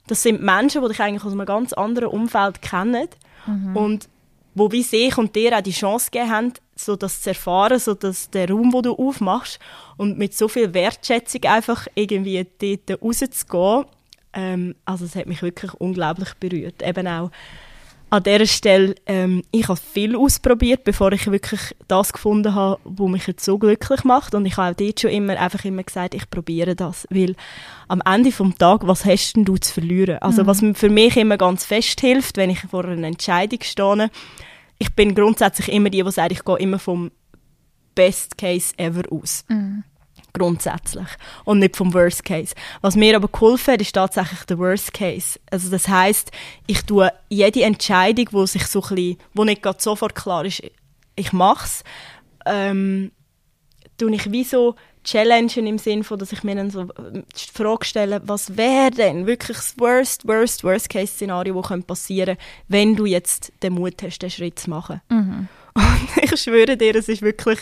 das sind Menschen, die dich eigentlich aus einem ganz anderen Umfeld kennen mhm. und wo wie sich und dir auch die Chance gegeben haben, so das zu erfahren, so dass der Raum, wo du aufmachst und mit so viel Wertschätzung einfach irgendwie dort rauszugehen, ähm, also es hat mich wirklich unglaublich berührt. Eben auch an dieser Stelle, ähm, ich habe viel ausprobiert, bevor ich wirklich das gefunden habe, was mich jetzt so glücklich macht. Und ich habe auch dort schon immer, einfach immer gesagt, ich probiere das. Weil am Ende des Tages, was hast denn du zu verlieren? Also mhm. was für mich immer ganz fest hilft, wenn ich vor einer Entscheidung stehe, ich bin grundsätzlich immer die, die sagt, ich gehe immer vom Best Case ever aus. Mhm. Grundsätzlich. Und nicht vom Worst Case. Was mir aber geholfen hat, ist tatsächlich der Worst Case. Also das heißt, ich tue jede Entscheidung, wo sich so bisschen, wo nicht gerade sofort klar ist, ich mache es, ähm, tue ich wie so challengen im Sinne von, dass ich mir dann so äh, die Frage stelle, was wäre denn wirklich das worst, worst, worst Case Szenario, das passieren könnte, wenn du jetzt den Mut hast, den Schritt zu machen. Mhm. Und ich schwöre dir, es ist wirklich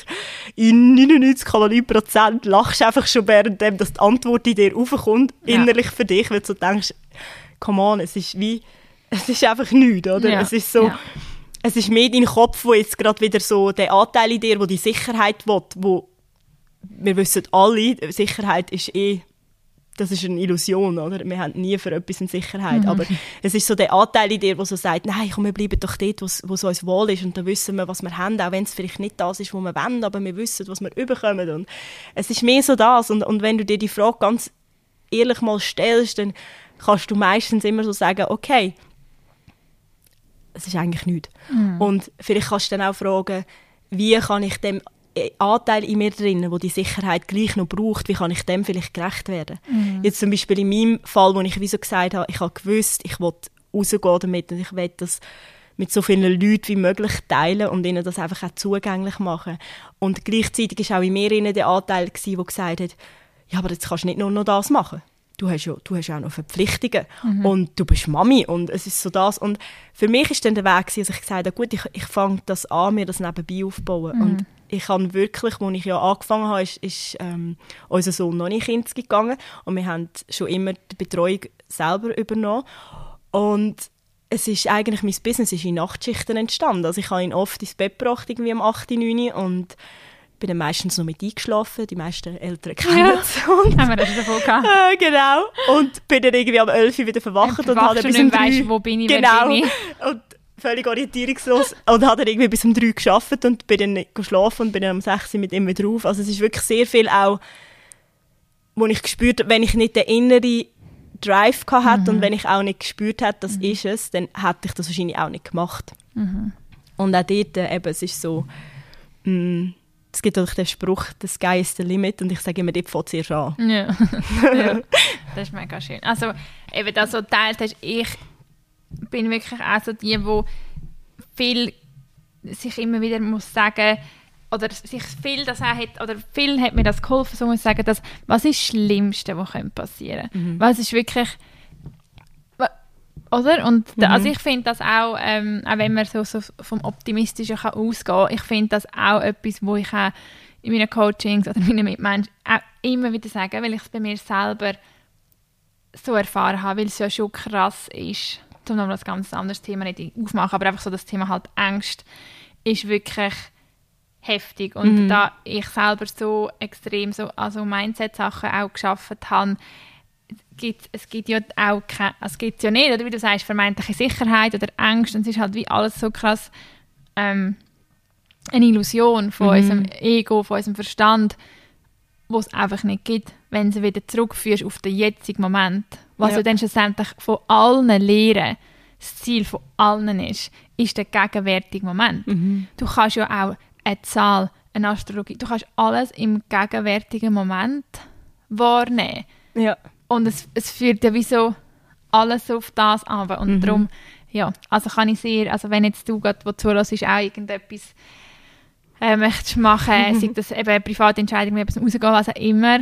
in 99,9 Prozent lachst du einfach schon währenddem, dass die Antwort in dir raufkommt, ja. innerlich für dich, weil du denkst, come on, es ist wie, es ist einfach nichts, oder? Ja. Es ist so, ja. es ist mehr dein Kopf, wo jetzt gerade wieder so der Anteil in dir, wo die Sicherheit will, wo wir wissen alle, Sicherheit ist eh das ist eine Illusion, oder? Wir haben nie für etwas eine Sicherheit. Mhm. Aber es ist so der Anteil in dir, der so sagt, nein, komm, wir bleiben doch dort, wo es uns wohl ist. Und dann wissen wir, was wir haben, auch wenn es vielleicht nicht das ist, was wir wollen, aber wir wissen, was wir überkommen. Und es ist mehr so das. Und, und wenn du dir die Frage ganz ehrlich mal stellst, dann kannst du meistens immer so sagen, okay, es ist eigentlich nichts. Mhm. Und vielleicht kannst du dann auch fragen, wie kann ich dem Anteil in mir drin, wo die Sicherheit gleich noch braucht, wie kann ich dem vielleicht gerecht werden? Mhm. Jetzt zum Beispiel in meinem Fall, wo ich wie so gesagt habe, ich habe gewusst, ich will rausgehen damit und ich will das mit so vielen Leuten wie möglich teilen und ihnen das einfach auch zugänglich machen. Und gleichzeitig war auch in mir der Anteil, der gesagt hat, ja, aber jetzt kannst du nicht nur noch das machen du hast ja, du hast ja auch noch Verpflichtungen mhm. und du bist Mami und es ist so das und für mich ist dann der Weg dass ich gesagt habe, gut, ich, ich fange das an, mir das nebenbei aufzubauen mhm. und ich habe wirklich, als ich ja angefangen habe, ist, ist ähm, unser Sohn noch nicht ins gegangen und wir haben schon immer die Betreuung selber übernommen und es ist eigentlich, mein Business ist in Nachtschichten entstanden. Also ich habe ihn oft ins Bett gebracht, irgendwie um 8, 9 und bin dann meistens noch mit eingeschlafen. Die meisten Eltern kennen Ja. es. Und, Haben wir das davon gehabt? äh, genau. Und bin dann irgendwie am 11 Uhr wieder verwacht und, Und habe bis um nicht weißt, 3 wo bin ich, genau. bin ich. und völlig orientierungslos und habe dann irgendwie bis um 3 geschafft und bin dann geschlafen und bin dann um 6 Uhr mit ihm wieder auf. Also es ist wirklich sehr viel auch, wo ich gespürt habe, wenn ich nicht den inneren Drive gehabt hätte Mhm. und wenn ich auch nicht gespürt hätte, das ist es, dann hätte ich das wahrscheinlich auch nicht gemacht. Mhm. Und auch dort, äh, eben, es ist so, mh, es gibt auch den Spruch, the sky is the limit und ich sage immer, dort fängt es erst an. Ja. ja, das ist mega schön. Also, eben das, was du geteilt hast, ich bin wirklich auch so die, wo viel sich immer wieder muss sagen oder sich viel das auch hat, oder viel hat mir das geholfen, so muss ich sagen, dass, was ist das Schlimmste, was könnte passieren? Was ist wirklich oder? Und da, also ich finde das auch, ähm, auch wenn man so, so vom Optimistischen kann ausgehen ich finde das auch etwas, wo ich auch in meinen Coachings oder meinen Mitmenschen auch immer wieder sage, weil ich es bei mir selber so erfahren habe, weil es ja schon krass ist, um noch ein ganz anderes Thema nicht aufmachen, aber einfach so das Thema halt Angst ist wirklich heftig. Und da ich selber so extrem so also Mindset-Sachen auch geschafft habe, gibt, es gibt ja auch keine, es gibt ja nicht, oder? Wie du sagst, vermeintliche Sicherheit oder Angst. Und es ist halt wie alles so krass ähm, eine Illusion von unserem Ego, von unserem Verstand, wo es einfach nicht gibt, wenn du wieder zurückführst auf den jetzigen Moment. Was Ja. ja dann schlussendlich von allen Lehren das Ziel von allen ist, ist der gegenwärtige Moment. Du kannst ja auch eine Zahl, eine Astrologie, du kannst alles im gegenwärtigen Moment wahrnehmen. Ja. Und es, es führt ja wie so alles auf das an. Und darum, ja, also kann ich sehr, also wenn jetzt du gerade, wo zuhörst, ist auch irgendetwas äh, möchtest machen, sei das eben eine private Entscheidung, wie etwas rausgehen, was auch immer,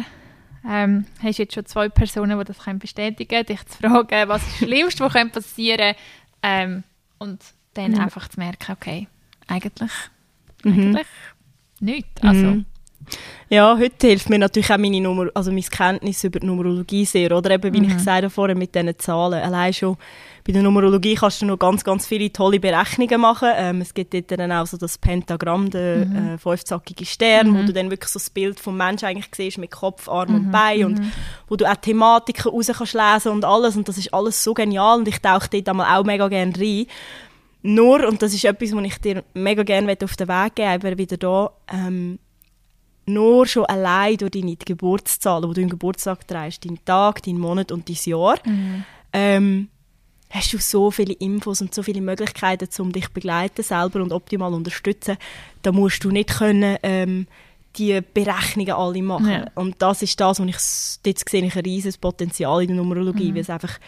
ähm, hast jetzt schon zwei Personen, die das können bestätigen können, dich zu fragen, was ist das Schlimmste, was könnte passieren ähm, und dann Ja. einfach zu merken, okay, eigentlich, Mhm. eigentlich nichts. Also, Mhm. Ja, heute hilft mir natürlich auch meine Nummer, also mein Kenntnis über die Numerologie sehr, oder? Eben, wie ich gesagt habe vorher, mit diesen Zahlen. Allein schon bei der Numerologie kannst du noch ganz, ganz viele tolle Berechnungen machen. Ähm, es gibt dort dann auch so das Pentagramm, der äh, fünfzackige Stern, wo du dann wirklich so das Bild vom Menschen eigentlich siehst, mit Kopf, Arm und Bein und wo du auch Thematiken raus kannst lesen und alles. Und das ist alles so genial und ich tauche dort einmal auch mega gerne rein. Nur, und das ist etwas, was ich dir mega gerne auf den Weg geben möchte, wieder da, ähm, nur schon allein durch deine Geburtszahlen, die du im Geburtstag trägst, deinen Tag, deinen Monat und dein Jahr, ähm, hast du so viele Infos und so viele Möglichkeiten, um dich zu begleiten selber und optimal unterstützen. Da musst du nicht können, ähm, die Berechnungen alle machen. Ja. Und das ist das, was ich dort sehe ich ein riesiges Potenzial in der Numerologie, weil es einfach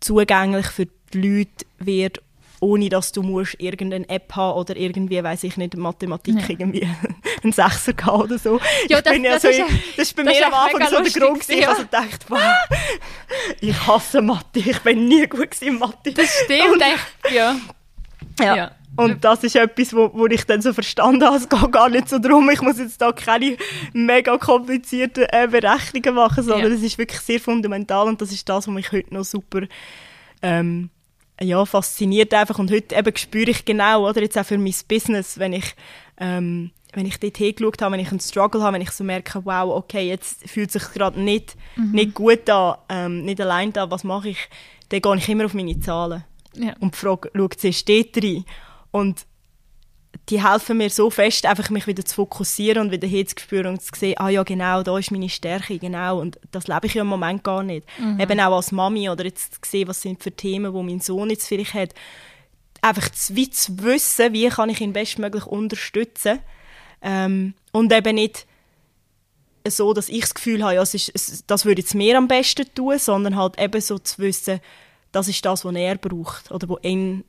zugänglich für die Leute wird, ohne dass du musst irgendeine App haben oder irgendwie, weiß ich nicht, Mathematik Ja. irgendwie einen Sechser gehabt oder so. Ja, Ich das- bin ja das so, ist ja- das ist bei das ist mir am echt Anfang so der Grund, gewesen. ich also gedacht, wow, ich hasse Mathe, ich bin nie gut gewesen in Mathe. das stimmt echt, ja. Ja. Ja. Und das ist etwas, wo, wo ich dann so verstanden habe, es geht gar nicht so darum, ich muss jetzt da keine mega komplizierten äh, Berechnungen machen, sondern Ja. es ist wirklich sehr fundamental und das ist das, was mich heute noch super ähm, ja, fasziniert einfach. Und heute eben spüre ich genau, oder? Jetzt auch für mein Business, wenn ich ähm, wenn ich dort hingeschaut habe, wenn ich einen Struggle habe, wenn ich so merke, wow, okay, jetzt fühlt es sich gerade nicht, nicht gut an, ähm, nicht allein da, was mache ich, dann gehe ich immer auf meine Zahlen. Ja. und frage, schaut sie steht rein. Und die helfen mir so fest, einfach mich wieder zu fokussieren und wieder hinzuspüren und zu sehen, ah ja, genau, da ist meine Stärke, genau. Und das lebe ich ja im Moment gar nicht. Eben auch als Mami oder jetzt zu sehen, was sind für Themen, wo mein Sohn jetzt vielleicht hat. Einfach zu, wie zu wissen, wie kann ich ihn bestmöglich unterstützen. Ähm, und eben nicht so, dass ich das Gefühl habe, ja, es ist, das würde jetzt mir am besten tun, sondern halt eben so zu wissen, das ist das, was er braucht oder wo ihn,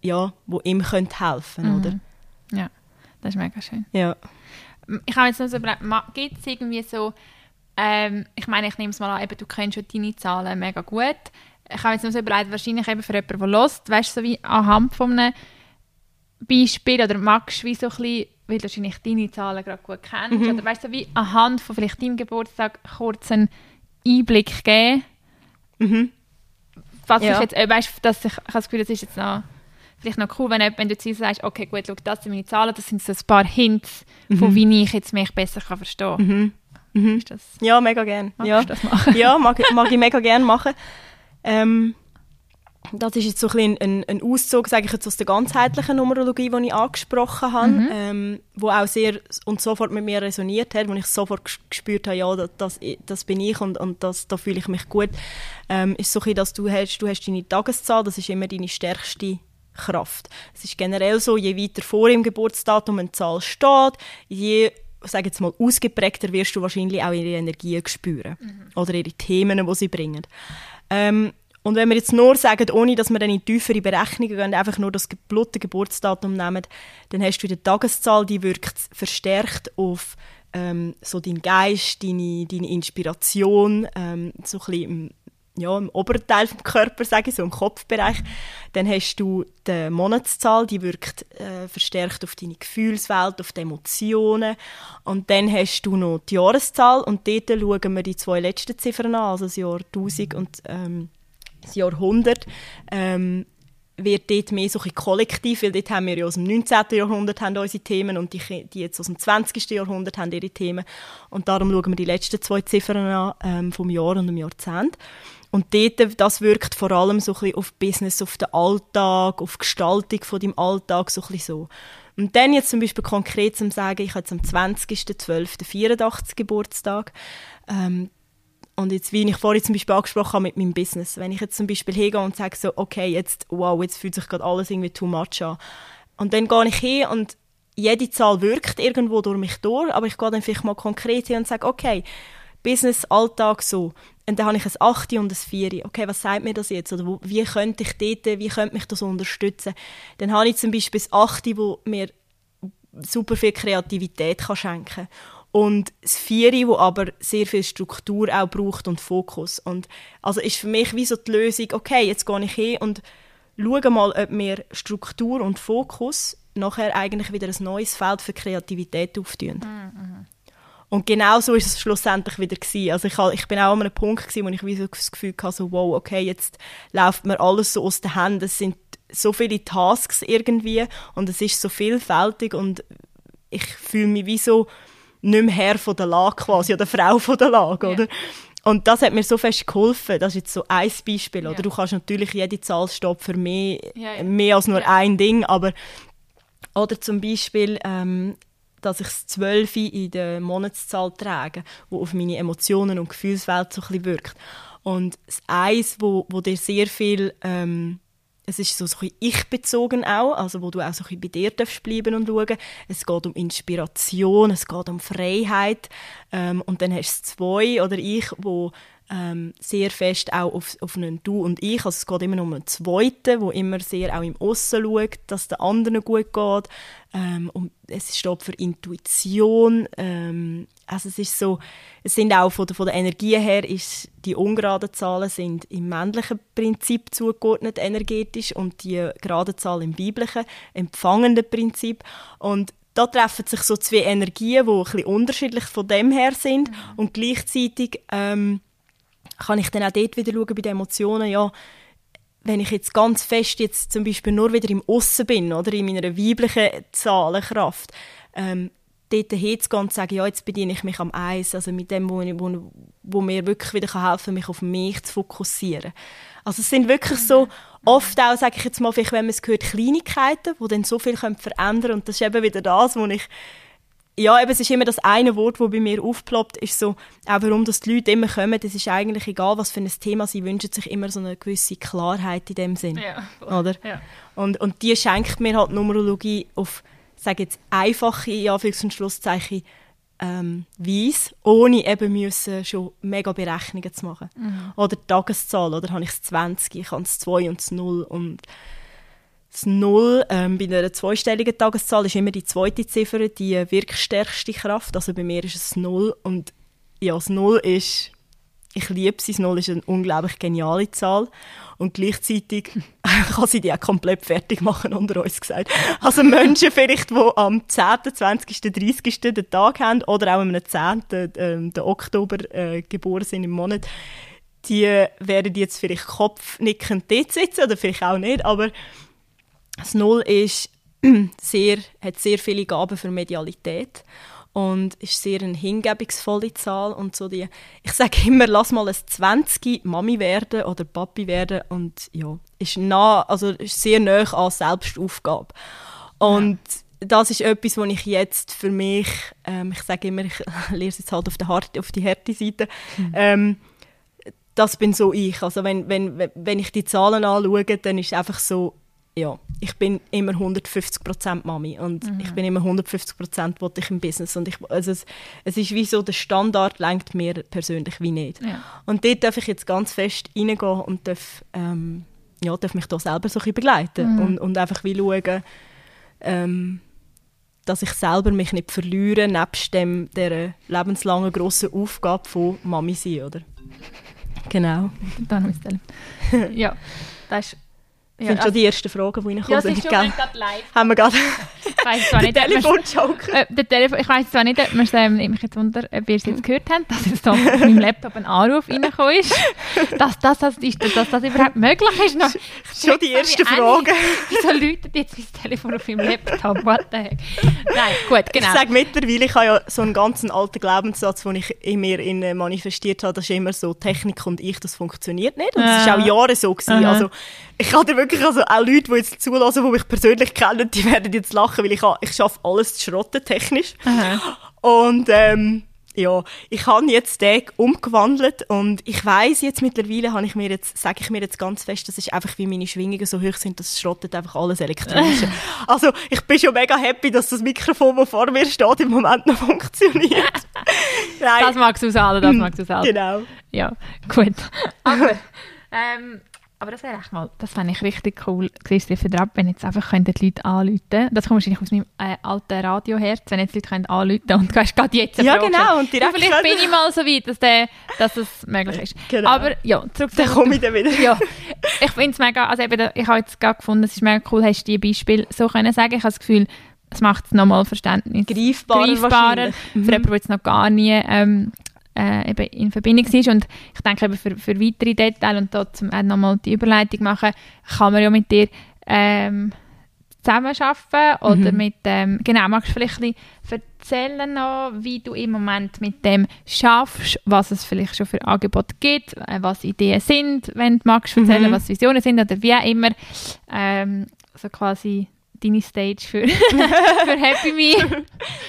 ja, wo ihm könnte helfen, oder? Ja, das ist mega schön. Ja. Ich habe jetzt noch so überlegt, gibt es irgendwie so, ähm, ich meine, ich nehme es mal an, eben, du kennst schon deine Zahlen mega gut. Ich habe jetzt noch so überlegt, wahrscheinlich eben für jemanden, der lost, weißt du, so wie anhand von einem Beispiel oder magst du wie so ein bisschen weil du wahrscheinlich deine Zahlen gerade gut kennst. Mhm. Oder weißt du, wie anhand von vielleicht deinem Geburtstag kurz einen Einblick geben. Mhm. Was Ja. ich jetzt, äh, weißt, dass ich, ich habe das Gefühl, das ist jetzt noch, vielleicht noch cool, wenn, du- wenn du jetzt sagst, okay, gut, schau, das sind meine Zahlen, das sind so ein paar Hints, von wie ich jetzt mich besser kann verstehen kann. Mhm. Mhm. Ist das, Ja, mega gerne. magst Ja. das machen? ja, mag, mag ich mega gerne machen. Ähm, das ist jetzt so ein, ein, ein Auszug, sage ich jetzt, aus der ganzheitlichen Numerologie, die ich angesprochen habe, Mhm. ähm, wo auch sehr und sofort mit mir resoniert hat, wo ich sofort ges- gespürt habe, ja, das, das, das bin ich und, und das, da fühle ich mich gut, ähm, ist so ein bisschen, dass du hast, du hast deine Tageszahl, das ist immer deine stärkste Kraft. Es ist generell so, je weiter vor im Geburtsdatum eine Zahl steht, je sage jetzt mal, ausgeprägter wirst du wahrscheinlich auch ihre Energien spüren. Oder ihre Themen, die sie bringen. Ähm, und wenn wir jetzt nur sagen, ohne dass wir dann in tiefere Berechnungen gehen, einfach nur das geblutte Geburtsdatum nehmen, dann hast du die Tageszahl, die wirkt verstärkt auf ähm, so deinen Geist, deine, deine Inspiration, ähm, so ein bisschen ja, im oberen Teil vom Körper, sage ich so, im Kopfbereich. Dann hast du die Monatszahl, die wirkt äh, verstärkt auf deine Gefühlswelt, auf die Emotionen. Und dann hast du noch die Jahreszahl und dort schauen wir die zwei letzten Ziffern an, also das Jahr 1000 und ähm, das Jahrhundert. Ähm, wird dort mehr so ein kollektiv, weil dort haben wir ja aus dem 19. Jahrhundert haben unsere Themen und die, die jetzt aus dem 20. Jahrhundert haben ihre Themen. Und darum schauen wir die letzten zwei Ziffern an, ähm, vom Jahr und dem Jahrzehnt. Und dort, das wirkt vor allem so ein auf Business, auf den Alltag, auf die Gestaltung von deinem Alltag, so ein so. Und dann jetzt zum Beispiel konkret zum sagen, ich habe jetzt am 20.12.84 Geburtstag. Ähm, und jetzt, wie ich vorhin zum Beispiel angesprochen habe mit meinem Business, wenn ich jetzt zum Beispiel hingehe und sage so, okay, jetzt, wow, jetzt fühlt sich gerade alles irgendwie too much an. Und dann gehe ich hin und jede Zahl wirkt irgendwo durch mich durch, aber ich gehe dann vielleicht mal konkret hin und sage, okay, Business, Alltag so. Und dann habe ich ein 8 und ein 4. Okay, was sagt mir das jetzt? Oder wie könnte ich dort, wie könnte mich das unterstützen? Dann habe ich zum Beispiel das 8, wo mir super viel Kreativität kann schenken kann. Und das Vieri, wo aber sehr viel Struktur auch braucht und Fokus. Und also ist für mich wie so die Lösung, okay, jetzt gehe ich hin und schaue mal, ob mir Struktur und Fokus nachher eigentlich wieder ein neues Feld für Kreativität auftun. Und genau so ist es schlussendlich wieder gewesen. Also ich, ich bin auch an einem Punkt gewesen, wo ich wie so das Gefühl hatte, so, wow, okay, jetzt läuft mir alles so aus den Händen. Es sind so viele Tasks irgendwie und es ist so vielfältig und ich fühle mich wie so nicht mehr Herr von der Lage quasi oder Frau von der Lage, Ja. oder? Und das hat mir so fest geholfen. Das ist jetzt so ein Beispiel, Ja. oder? Du kannst natürlich jede Zahl steht für mehr, Ja, mehr als nur ein Ding, aber oder zum Beispiel, ähm, dass ich das 12 in der Monatszahl trage, wo auf meine Emotionen und Gefühlswelt so ein wirkt. Und das Eins, wo, wo dir sehr viel, ähm, es ist so, so ein ich-bezogen auch, also wo du auch so ein bei dir darfst bleiben und schauen. Es geht um Inspiration, es geht um Freiheit. Ähm, und dann hast du zwei oder ich, wo ähm, sehr fest auch auf, auf einen Du und ich, also es geht immer um einen Zweiten, wo immer sehr auch im Aussen schaut, dass der anderen gut geht. Ähm, und es steht für Intuition. Ähm, also es ist so, es sind auch von der, von der Energie her, ist die ungeraden Zahlen sind im männlichen Prinzip zugeordnet energetisch und die gerade Zahl im biblischen empfangenden Prinzip. Und da treffen sich so zwei Energien, die ein bisschen unterschiedlich von dem her sind und gleichzeitig ähm, kann ich dann auch dort wieder schauen bei den Emotionen, ja, wenn ich jetzt ganz fest jetzt zum Beispiel nur wieder im Aussen bin oder? In meiner weiblichen Zahlenkraft, ähm, dort hinzugehen und zu sagen, ja, jetzt bediene ich mich am Eis, also mit dem, wo, ich- wo, wo mir wirklich wieder helfen kann, mich auf mich zu fokussieren. Also es sind wirklich so, oft auch, sage ich jetzt mal, vielleicht, wenn man es hört, Kleinigkeiten, die dann so viel können verändern können. Und das ist eben wieder das, wo ich ja, eben, es ist immer das eine Wort, das bei mir aufploppt, ist so, auch warum das die Leute immer kommen, das ist eigentlich egal, was für ein Thema, sie wünschen sich immer so eine gewisse Klarheit in dem Sinn. Ja, Oder? Ja. Und, und die schenkt mir halt Numerologie auf, sage jetzt, einfache, in Anführungs- und Schlusszeichen, ähm, Weise, ohne eben müssen schon mega Berechnungen zu machen. Oder die Tageszahl, oder habe ich es 20, ich habe es 2 und das 0 und das 0 ähm, bei einer zweistelligen Tageszahl ist immer die zweite Ziffer, die wirkstärkste Kraft. Also bei mir ist es 0 und ja, das 0 ist ich liebe sie. 0 ist eine unglaublich geniale Zahl. Und gleichzeitig kann sie die auch komplett fertig machen, unter uns gesagt. Also Menschen vielleicht, die am 10., 20., 30. den Tag haben oder auch am 10., äh, den Oktober äh, geboren sind im Monat, die werden jetzt vielleicht kopfnickend dort sitzen oder vielleicht auch nicht, aber das Null ist sehr, hat sehr viele Gaben für Medialität und ist sehr eine hingebungsvolle Zahl und so die, ich sage immer, lass mal ein 20 Mami werden oder Papi werden und ja, ist nah, also ist sehr nah an Selbstaufgabe. Und ja. das ist etwas, was ich jetzt für mich, ähm, ich sage immer, ich lese es jetzt halt auf, der harte, auf die harte Seite, mhm. ähm, das bin so ich. Also wenn, wenn, wenn ich die Zahlen anschaue, dann ist es einfach so, ja, ich bin immer 150% Mami und mhm. ich bin immer 150% wollte ich im Business und ich, also es, es ist wie so, der Standard lenkt mir persönlich wie nicht. Ja. Und dort darf ich jetzt ganz fest reingehen und darf, ähm, ja, darf mich da selber so ein begleiten mhm. und, und einfach wie schauen, ähm, dass ich selber mich nicht verliere, nebst dem, dieser lebenslangen grossen Aufgabe von Mami sein, oder? Genau. Dann ja, das ist das sind schon die ersten Fragen, die reinkommen. Ja, es ist schon gerade live. Haben wir gerade ich weiss zwar nicht, Telefonjoker. Äh, Telefon, ich weiss zwar nicht, ob wir es, ähm, ich mich jetzt wundern, ob ihr es jetzt gehört habt, dass jetzt auf meinem Laptop ein Anruf reingekommen ist. Dass, dass, dass, dass, das überhaupt möglich ist. Noch, schon die ersten Fragen. Wieso läutet jetzt mein Telefon auf meinem Laptop? What the heck? Nein, gut, genau. Ich sage mittlerweile, ich habe ja so einen ganz alten Glaubenssatz, den ich in mir in, äh, manifestiert habe, das ist immer so, Technik und ich, das funktioniert nicht. Und das war auch Jahre so. Gewesen. Also, ich hatte wirklich, also auch Leute, die jetzt zulassen, die mich persönlich kennen, die werden jetzt lachen, weil ich, ich schaffe alles zu schrotten, technisch. Aha. Und, ähm, ja, ich habe jetzt den umgewandelt und ich weiß jetzt mittlerweile, habe ich mir jetzt, sage ich mir jetzt ganz fest, das ist einfach wie meine Schwingungen so hoch sind, das schrottet einfach alles elektronisch. also ich bin schon mega happy, dass das Mikrofon, das vor mir steht, im Moment noch funktioniert. das magst du sagen, das magst du sagen. Genau. Ja, gut. Aber, ähm, aber das wäre echt mal, das fände ich richtig cool, Christopher Drapp, wenn jetzt einfach die Leute anrufen können. Das kommt wahrscheinlich aus meinem äh, alten Radioherz, wenn jetzt Leute können anrufen und du kannst gerade jetzt Ja, genau. Und direkt vielleicht bin ich mal so weit, dass, der, dass das möglich ist. Genau. Aber ja, zurück zu... Dann komme ich dann wieder. Ja, ich finde es mega, also eben, ich habe jetzt gerade gefunden, es ist mega cool, hast du die Beispiele so können sagen. Ich habe das Gefühl, es macht es nochmal Verständnis. Greifbarer, greifbarer für mhm. jemanden, der jetzt noch gar nie ähm, äh, eben in Verbindung ist. Und ich denke, eben für, für weitere Details und dort zum nochmal die Überleitung machen, kann man ja mit dir ähm, zusammenarbeiten oder mhm. mit ähm, genau, magst du vielleicht ein bisschen erzählen noch, wie du im Moment mit dem schaffst, was es vielleicht schon für Angebote gibt, äh, was Ideen sind, wenn du magst erzählen, mhm. was Visionen sind oder wie auch immer, ähm, so quasi deine Stage für, für Happy Me.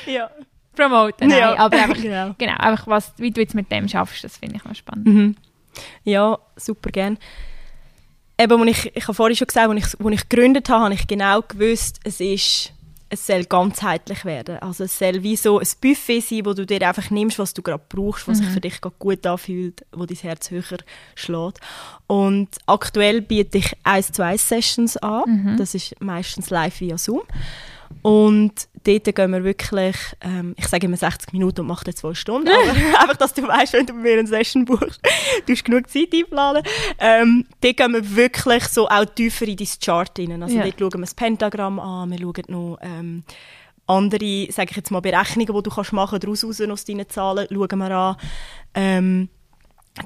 ja promoten. Nein, ja. aber einfach, genau. genau, einfach was, wie du jetzt mit dem schaffst, das finde ich noch spannend. Mhm. Ja, super gerne. Eben, als ich, ich habe vorhin schon gesagt, als ich, als ich gegründet habe, habe ich genau gewusst, es ist es soll ganzheitlich werden. Also es soll wie so ein Buffet sein, wo du dir einfach nimmst, was du gerade brauchst, was mhm. sich für dich gut anfühlt, wo dein Herz höher schlägt. Und aktuell biete ich 1 zu 1 Sessions an. Mhm. Das ist meistens live via Zoom. Und dort gehen wir wirklich, ähm, ich sage immer 60 Minuten und mache dann zwei Stunden, aber einfach, dass du weißt, wenn du bei mir eine Session buchst, du hast genug Zeit einplanen. Ähm, dort gehen wir wirklich so auch tiefer in dein Chart rein. Also ja. dort schauen wir das Pentagramm an, wir schauen noch ähm, andere, sage ich jetzt mal, Berechnungen, die du kannst machen daraus raus aus deinen Zahlen, schauen wir an. Ähm,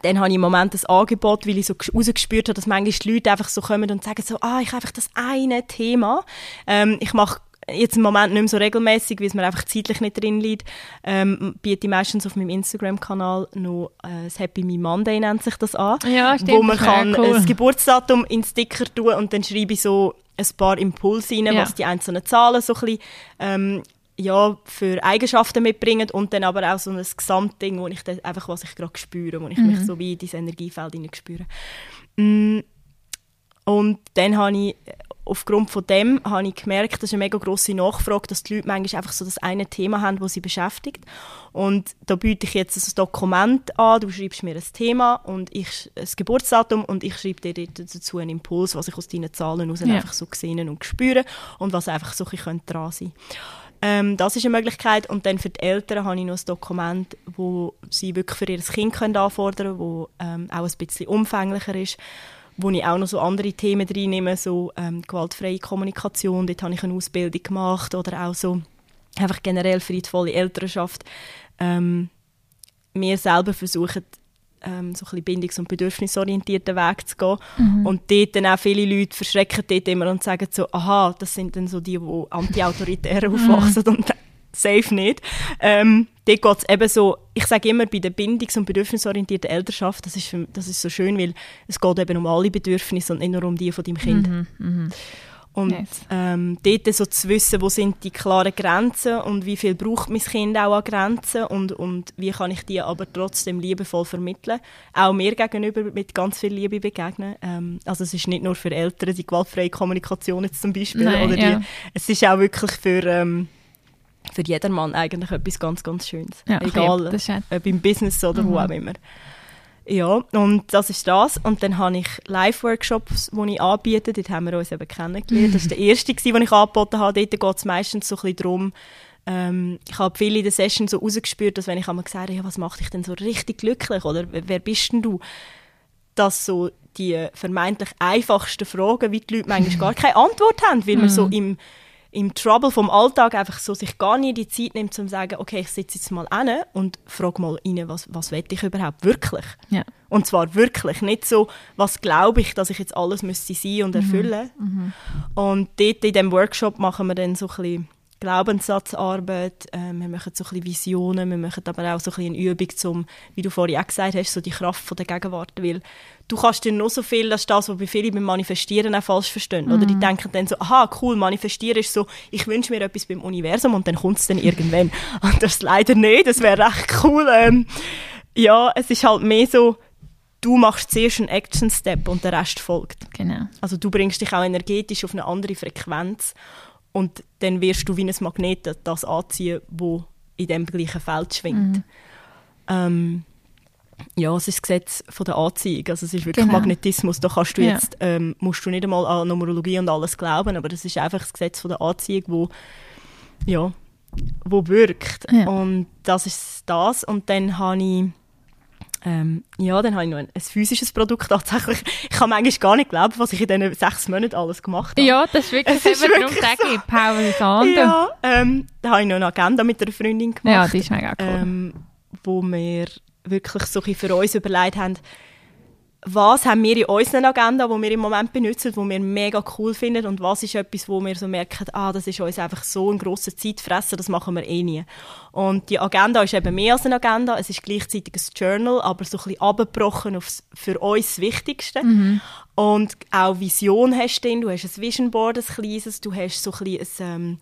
dann habe ich im Moment ein Angebot, weil ich so rausgespürt habe, dass manchmal die Leute einfach so kommen und sagen so, ah, ich habe einfach das eine Thema. Ähm, ich mache jetzt im Moment nicht mehr so regelmäßig, weil es mir einfach zeitlich nicht drin liegt, ähm, biete ich meistens auf meinem Instagram-Kanal noch äh, das Happy Me Monday nennt sich das an, ja, stimmt, wo man kann cool. das Geburtsdatum in Sticker tun und dann schreibe ich so ein paar Impulse rein, ja. was die einzelnen Zahlen so ein bisschen, ähm, ja, für Eigenschaften mitbringen und dann aber auch so ein Gesamtding, wo ich dann einfach, was ich gerade spüre, wo ich mhm. mich so wie in dieses Energiefeld spüre. Mm. Und dann habe ich aufgrund von dem habe ich gemerkt, das ist eine mega grosse Nachfrage, dass die Leute manchmal einfach so das eine Thema haben, das sie beschäftigt. Und da biete ich jetzt ein Dokument an, du schreibst mir ein Thema und ich ein Geburtsdatum und ich schreibe dir dazu einen Impuls, was ich aus deinen Zahlen heraus ja. einfach so gesehen und spüre und was einfach so ein bisschen dran sein Ähm, das ist eine Möglichkeit. Und dann für die Eltern habe ich noch ein Dokument, wo sie wirklich für ihr Kind können anfordern können, wo ähm, auch ein bisschen umfänglicher ist, wo ich auch noch so andere Themen reinnehme, so ähm, gewaltfreie Kommunikation, dort habe ich eine Ausbildung gemacht oder auch so einfach generell friedvolle Elternschaft. Ähm, wir selber versuchen, ähm, so ein bindungs- und bedürfnisorientierten Weg zu gehen. Mhm. Und dort dann auch viele Leute verschrecken dort immer und sagen so, aha, das sind dann so die, die anti-autoritär mhm. aufwachsen und safe nicht. Ähm, dort geht es eben so, ich sage immer, bei der bindungs- und bedürfnisorientierten Elternschaft, das ist, für, das ist so schön, weil es geht eben um alle Bedürfnisse und nicht nur um die von deinem Kind. Mhm, mh. Und yes. ähm, dort so zu wissen, wo sind die klaren Grenzen und wie viel braucht mein Kind auch an Grenzen und, und wie kann ich die aber trotzdem liebevoll vermitteln. Auch mir gegenüber mit ganz viel Liebe begegnen. Ähm, also es ist nicht nur für Eltern die gewaltfreie Kommunikation jetzt zum Beispiel. Nein, oder die, ja. Es ist auch wirklich für... Ähm, für jedermann eigentlich etwas ganz, ganz Schönes. Ja, Egal, ob im Business oder mhm. wo auch immer. Ja, und das ist das. Und dann habe ich Live-Workshops, die ich anbiete. Dort haben wir uns eben kennengelernt. Das war der erste, den ich angeboten habe. Dort geht es meistens so ein bisschen darum, ähm, ich habe viele in der Session so rausgespürt, dass wenn ich einmal gesagt habe, ja, was macht dich denn so richtig glücklich oder wer bist denn du, dass so die vermeintlich einfachsten Fragen, wie die Leute manchmal gar keine Antwort haben, weil man so mhm. im im Trouble vom Alltag einfach so sich gar nicht die Zeit nimmt, um zu sagen, okay, ich sitze jetzt mal hin und frage mal rein, was, was will ich überhaupt wirklich? Ja. Und zwar wirklich, nicht so, was glaube ich, dass ich jetzt alles müsste sein und mhm. erfüllen. Mhm. Und dort in diesem Workshop machen wir dann so ein bisschen Glaubenssatzarbeit, äh, wir machen so ein bisschen Visionen, wir machen aber auch so ein bisschen eine Übung, zum, wie du vorhin auch gesagt hast, so die Kraft von der Gegenwart, weil du kannst dir nur so viel, das ist das, was bei vielen beim Manifestieren auch falsch verstehen, mhm. oder die mhm. denken dann so, aha, cool, Manifestieren ist so, ich wünsche mir etwas beim Universum und dann kommt es dann irgendwann. und das leider nicht, das wäre recht cool. Ähm, ja, es ist halt mehr so, du machst zuerst einen Action-Step und der Rest folgt. Genau. Also du bringst dich auch energetisch auf eine andere Frequenz und dann wirst du wie ein Magnet das anziehen, wo in dem gleichen Feld schwingt. Mhm. Ähm, ja, es ist das Gesetz von der Anziehung. Also es ist wirklich genau. Magnetismus. Da kannst du jetzt, ja. ähm, musst du nicht einmal an Numerologie und alles glauben, aber das ist einfach das Gesetz von der Anziehung, wo, ja, wo wirkt. Ja. Und das ist das. Und dann habe ich ähm, ja, dann habe ich noch ein, ein, physisches Produkt tatsächlich. Ich kann manchmal gar nicht glauben, was ich in diesen sechs Monaten alles gemacht habe. Ja, das ist wirklich, es ist wirklich so. Power is on. Ja, ähm, da habe ich noch eine Agenda mit einer Freundin gemacht. Ja, die ist mega cool. Ähm, wo wir wirklich so ein für uns überlegt haben, was haben wir in unseren Agenda, die wir im Moment benutzen, wo wir mega cool finden und was ist etwas, wo wir so merken, ah, das ist uns einfach so ein grosser Zeitfresser, das machen wir eh nie. Und die Agenda ist eben mehr als eine Agenda, es ist gleichzeitig ein Journal, aber so ein bisschen abgebrochen auf für uns das Wichtigste. Mhm. Und auch Vision hast du drin, du hast ein Vision Board, ein kleines, du hast so ein bisschen ein, ähm,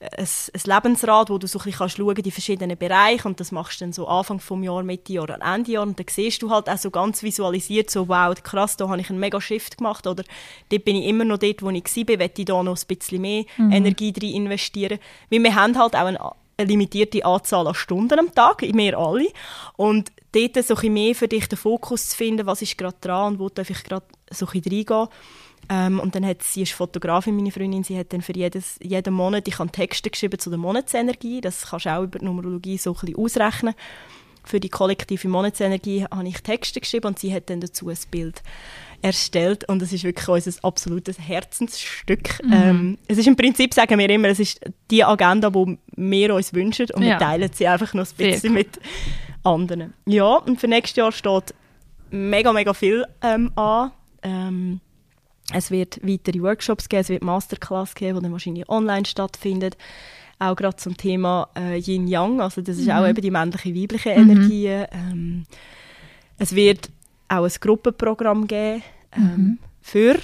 ein, ein Lebensrad, wo du so ein bisschen schauen kannst, die verschiedenen Bereiche und das machst du dann so Anfang vom Jahr, Mitte Jahr und Ende Jahr und dann siehst du halt auch so ganz visualisiert so, wow, krass, da habe ich einen mega Shift gemacht oder dort bin ich immer noch dort, wo ich war, will ich da noch ein bisschen mehr mhm. Energie drin investieren. Weil wir haben halt auch eine, eine limitierte Anzahl an Stunden am Tag, wir alle und dort so ein bisschen mehr für dich den Fokus zu finden, was ist gerade dran und wo darf ich gerade so ein bisschen reingehen ähm, und dann hat sie ist Fotografin, meine Freundin, sie hat dann für jedes, jeden Monat, ich habe Texte geschrieben zu der Monatsenergie, das kannst du auch über die Numerologie so ein bisschen ausrechnen. Für die kollektive Monatsenergie habe ich Texte geschrieben und sie hat dann dazu ein Bild erstellt und es ist wirklich unser absolutes Herzensstück. Mhm. Ähm, es ist im Prinzip, sagen wir immer, es ist die Agenda, die wir uns wünschen und ja. wir teilen sie einfach noch ein bisschen mit anderen. Ja, und für nächstes Jahr steht mega, mega viel ähm, an. Ähm, es wird weitere Workshops geben, es wird Masterclass geben, die dann wahrscheinlich online stattfindet. Auch gerade zum Thema äh, Yin-Yang, also das ist mhm. auch eben die männliche, weibliche mhm. Energie. Ähm, es wird auch ein Gruppenprogramm geben ähm, mhm. für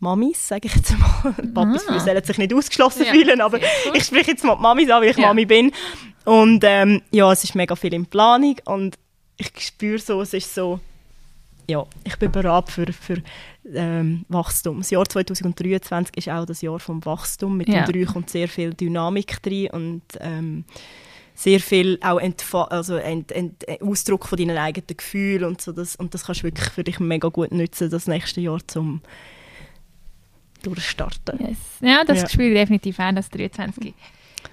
Mamis, sage ich jetzt mal. Papis ah. sollen sich nicht ausgeschlossen ja, fühlen, aber ich spreche jetzt mal die Mamis an, weil ich ja. Mami bin. Und ähm, ja, es ist mega viel in Planung und ich spüre so, es ist so ja, ich bin bereit für, für ähm, Wachstum. Das Jahr 2023 ist auch das Jahr vom Wachstum. Mit ja. dem 3 kommt sehr viel Dynamik drin und ähm, sehr viel auch Entfa also Ent Ent Ausdruck von deinen eigenen Gefühlen und so. Das, und das kannst du wirklich für dich mega gut nutzen, das nächste Jahr zum durchstarten. Yes. Ja, das ja. ich definitiv auch, das 23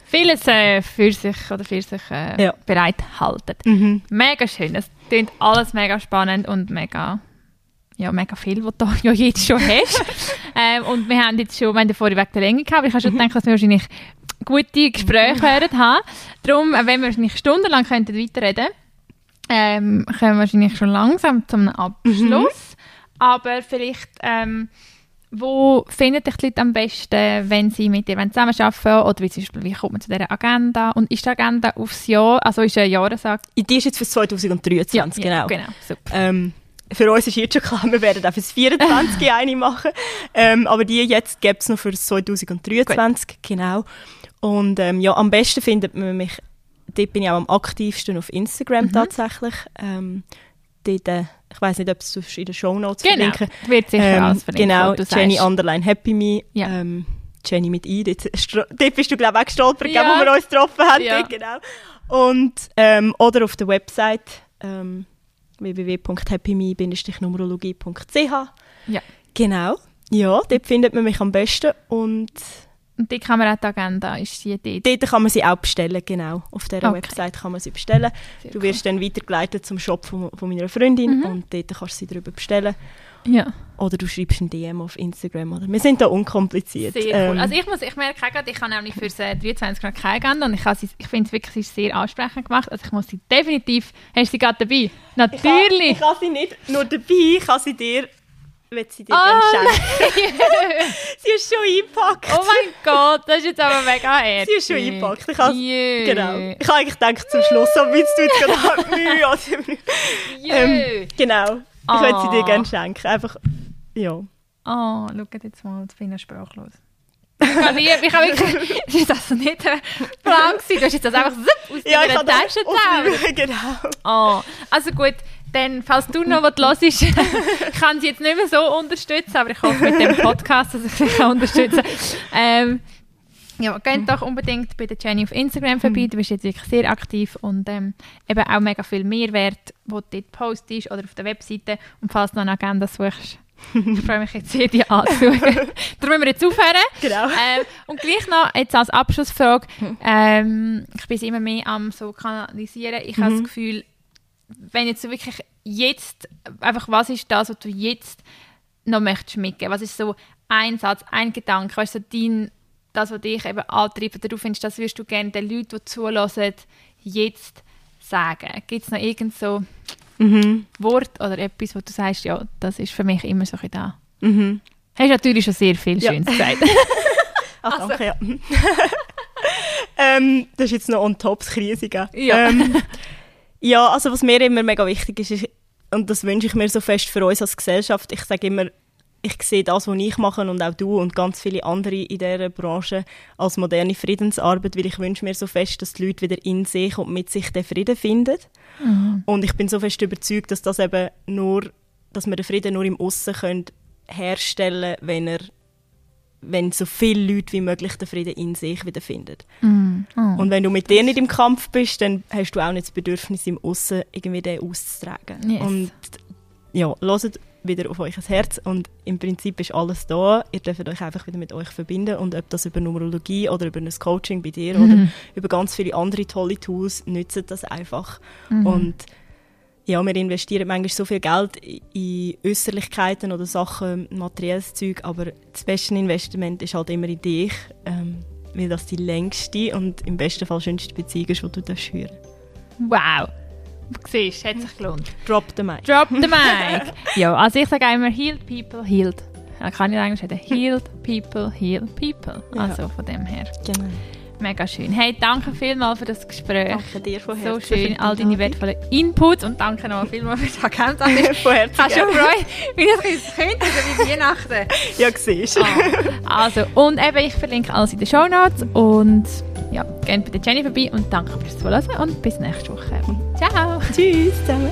vieles äh, für sich oder für sich äh, Ja. bereithalten. Mhm. Mega schön. Es klingt alles mega spannend und mega, ja, mega viel, was du ja jetzt schon hast. ähm, und wir haben jetzt schon, wir haben ja vorher wegen der Länge gehabt, aber ich habe schon gedacht, dass wir wahrscheinlich gute Gespräche werden haben. Darum, äh, wenn wir wahrscheinlich stundenlang könnten weiterreden ähm, kommen wir wahrscheinlich schon langsam zum Abschluss. Aber vielleicht, ähm, wo finden dich die Leute am besten, wenn sie mit dir zusammenarbeiten? Oder wie, zum Beispiel, wie kommt man zu dieser Agenda? Und ist die Agenda aufs Jahr, also ist eine Jahressag? Die ist jetzt für 2023, genau. genau, super. Ähm, für uns ist jetzt schon klar, wir werden auch für das 24 eine machen. Ähm, aber die jetzt gibt es noch für das 2023, genau. Und ähm, ja, am besten findet man mich, dort bin ich auch am aktivsten auf Instagram Mhm. tatsächlich. Ähm, äh, ich weiß nicht, ob es in den Shownotes Genau, verlinken. wird sicher Ähm, alles verlinkt, genau, Jenny sagst. Underline Happy Me. Ja. Ähm, Jenny mit I. Dort, dort bist du, glaube ich, auch gestolpert, Ja. wo wir uns getroffen haben. Ja. Dort, genau. Und, ähm, oder auf der Website ähm, www.happyme-numerologie.ch. Ja. Genau. Ja, dort findet man mich am besten. Und Und die kann man auch die Agenda, ist die dort? dort kann man sie auch bestellen, genau. Auf dieser Okay. Website kann man sie bestellen. Sehr Du wirst dann weitergeleitet zum Shop von, von meiner Freundin Mhm. und dort kannst du sie darüber bestellen. cool. Ja. Oder du schreibst ein DM auf Instagram. Oder? Wir sind da unkompliziert. Sehr cool. Ähm, Also ich, muss, ich merke auch gerade, ich habe nämlich für das äh, 23 noch keine Agenda und ich, sie- ich finde es wirklich sehr ansprechend gemacht. Also ich muss sie definitiv... Hast du sie gerade dabei? Ich habe, Natürlich! ich habe sie nicht nur dabei, ich habe sie dir, will sie dir Oh gerne schenken. sie ist schon eingepackt. oh mein Gott, das ist jetzt aber mega ehrlich. Sie ist schon eingepackt. Ich habe, genau. Ich habe eigentlich gedacht zum Schluss, so willst du jetzt gerade Mühe. oder- Jö. ähm, genau. Ich Ah. würde sie dir gerne schenken. Einfach, ja. Oh, schau jetzt mal, jetzt bin ich sprachlos. Ich kann, nie, ich kann wirklich... Das ist also nicht ein Plan gewesen. Du hast jetzt das einfach aus Ja, deiner habe das Tasche dem- Genau. Oh, also gut, dann, falls du noch was hörst, ich kann sie jetzt nicht mehr so unterstützen, aber ich hoffe mit dem Podcast, dass ich sie kann unterstützen. Ähm, ja, geht doch unbedingt bei der Jenny auf Instagram vorbei, du bist jetzt wirklich sehr aktiv und ähm, eben auch mega viel Mehrwert, wo du dort postest oder auf der Webseite und falls du noch eine Agenda suchst. Ich freue mich jetzt sehr, die anzuschauen. Darum müssen wir jetzt aufhören. Genau. Ähm, und gleich noch, jetzt als Abschlussfrage, ähm, ich bin immer mehr am so kanalisieren. Ich habe das Gefühl, wenn jetzt so wirklich jetzt, einfach was ist das, was du jetzt noch möchtest mitgeben? Was ist so ein Satz, ein Gedanke, weißt du, so dein, das, was dich eben antreibt, oder du findest, das würdest du gerne den Leuten, die zulassen, jetzt sagen? Gibt es noch irgend so Mhm. Wort oder etwas, wo du sagst, ja, das ist für mich immer so ein da? Mhm. Hast natürlich schon sehr viel Ja. Schönes gesagt. Ach, Also. danke, ja. ähm, das ist jetzt noch on top, das Krisige. Ja. Ähm, ja, also was mir immer mega wichtig ist, ist, und das wünsche ich mir so fest für uns als Gesellschaft, ich sage immer, ich sehe das, was ich mache und auch du und ganz viele andere in dieser Branche als moderne Friedensarbeit, weil ich wünsche mir so fest, dass die Leute wieder in sich und mit sich den Frieden finden. Und ich bin so fest überzeugt, dass das eben nur, dass wir den Frieden nur im Aussen können herstellen, wenn er, wenn so viele Leute wie möglich den Frieden in sich wieder finden. Mm. Oh. Und wenn du mit dir nicht im Kampf bist, dann hast du auch nicht das Bedürfnis im Aussen irgendwie den auszutragen. Yes. Und ja, hört wieder auf euch Herz und im Prinzip ist alles da. Ihr dürft euch einfach wieder mit euch verbinden und ob das über Numerologie oder über ein Coaching bei dir oder über ganz viele andere tolle Tools, nützt das einfach. Und ja, wir investieren manchmal so viel Geld in Äußerlichkeiten oder Sachen, materielles Zeug, aber das beste Investment ist halt immer in dich, ähm, weil das die längste und im besten Fall schönste Beziehung ist, die du darfst hören Wow. Siehst, hat sich gelohnt. Drop the mic. Drop the mic. ja, also ich sage immer, healed people, healed. Ja, kann ich Englisch reden. Healed people, heal people. Ja. Also von dem her. Genau. Mega schön. Hey, danke vielmals für das Gespräch. Danke dir von So Herzen. für schön, die all deine wertvollen Inputs und danke nochmal vielmals für das Agenda. Von Herzen. habe schon gerne. Freude, wie das könnte, so wie Weihnachten. Ja, siehst Ah, also, und eben, ich verlinke alles in den Shownotes und ja, gerne bei der Jenny vorbei und danke fürs Zuhören und bis nächste Woche. Ciao! Tschüss zusammen.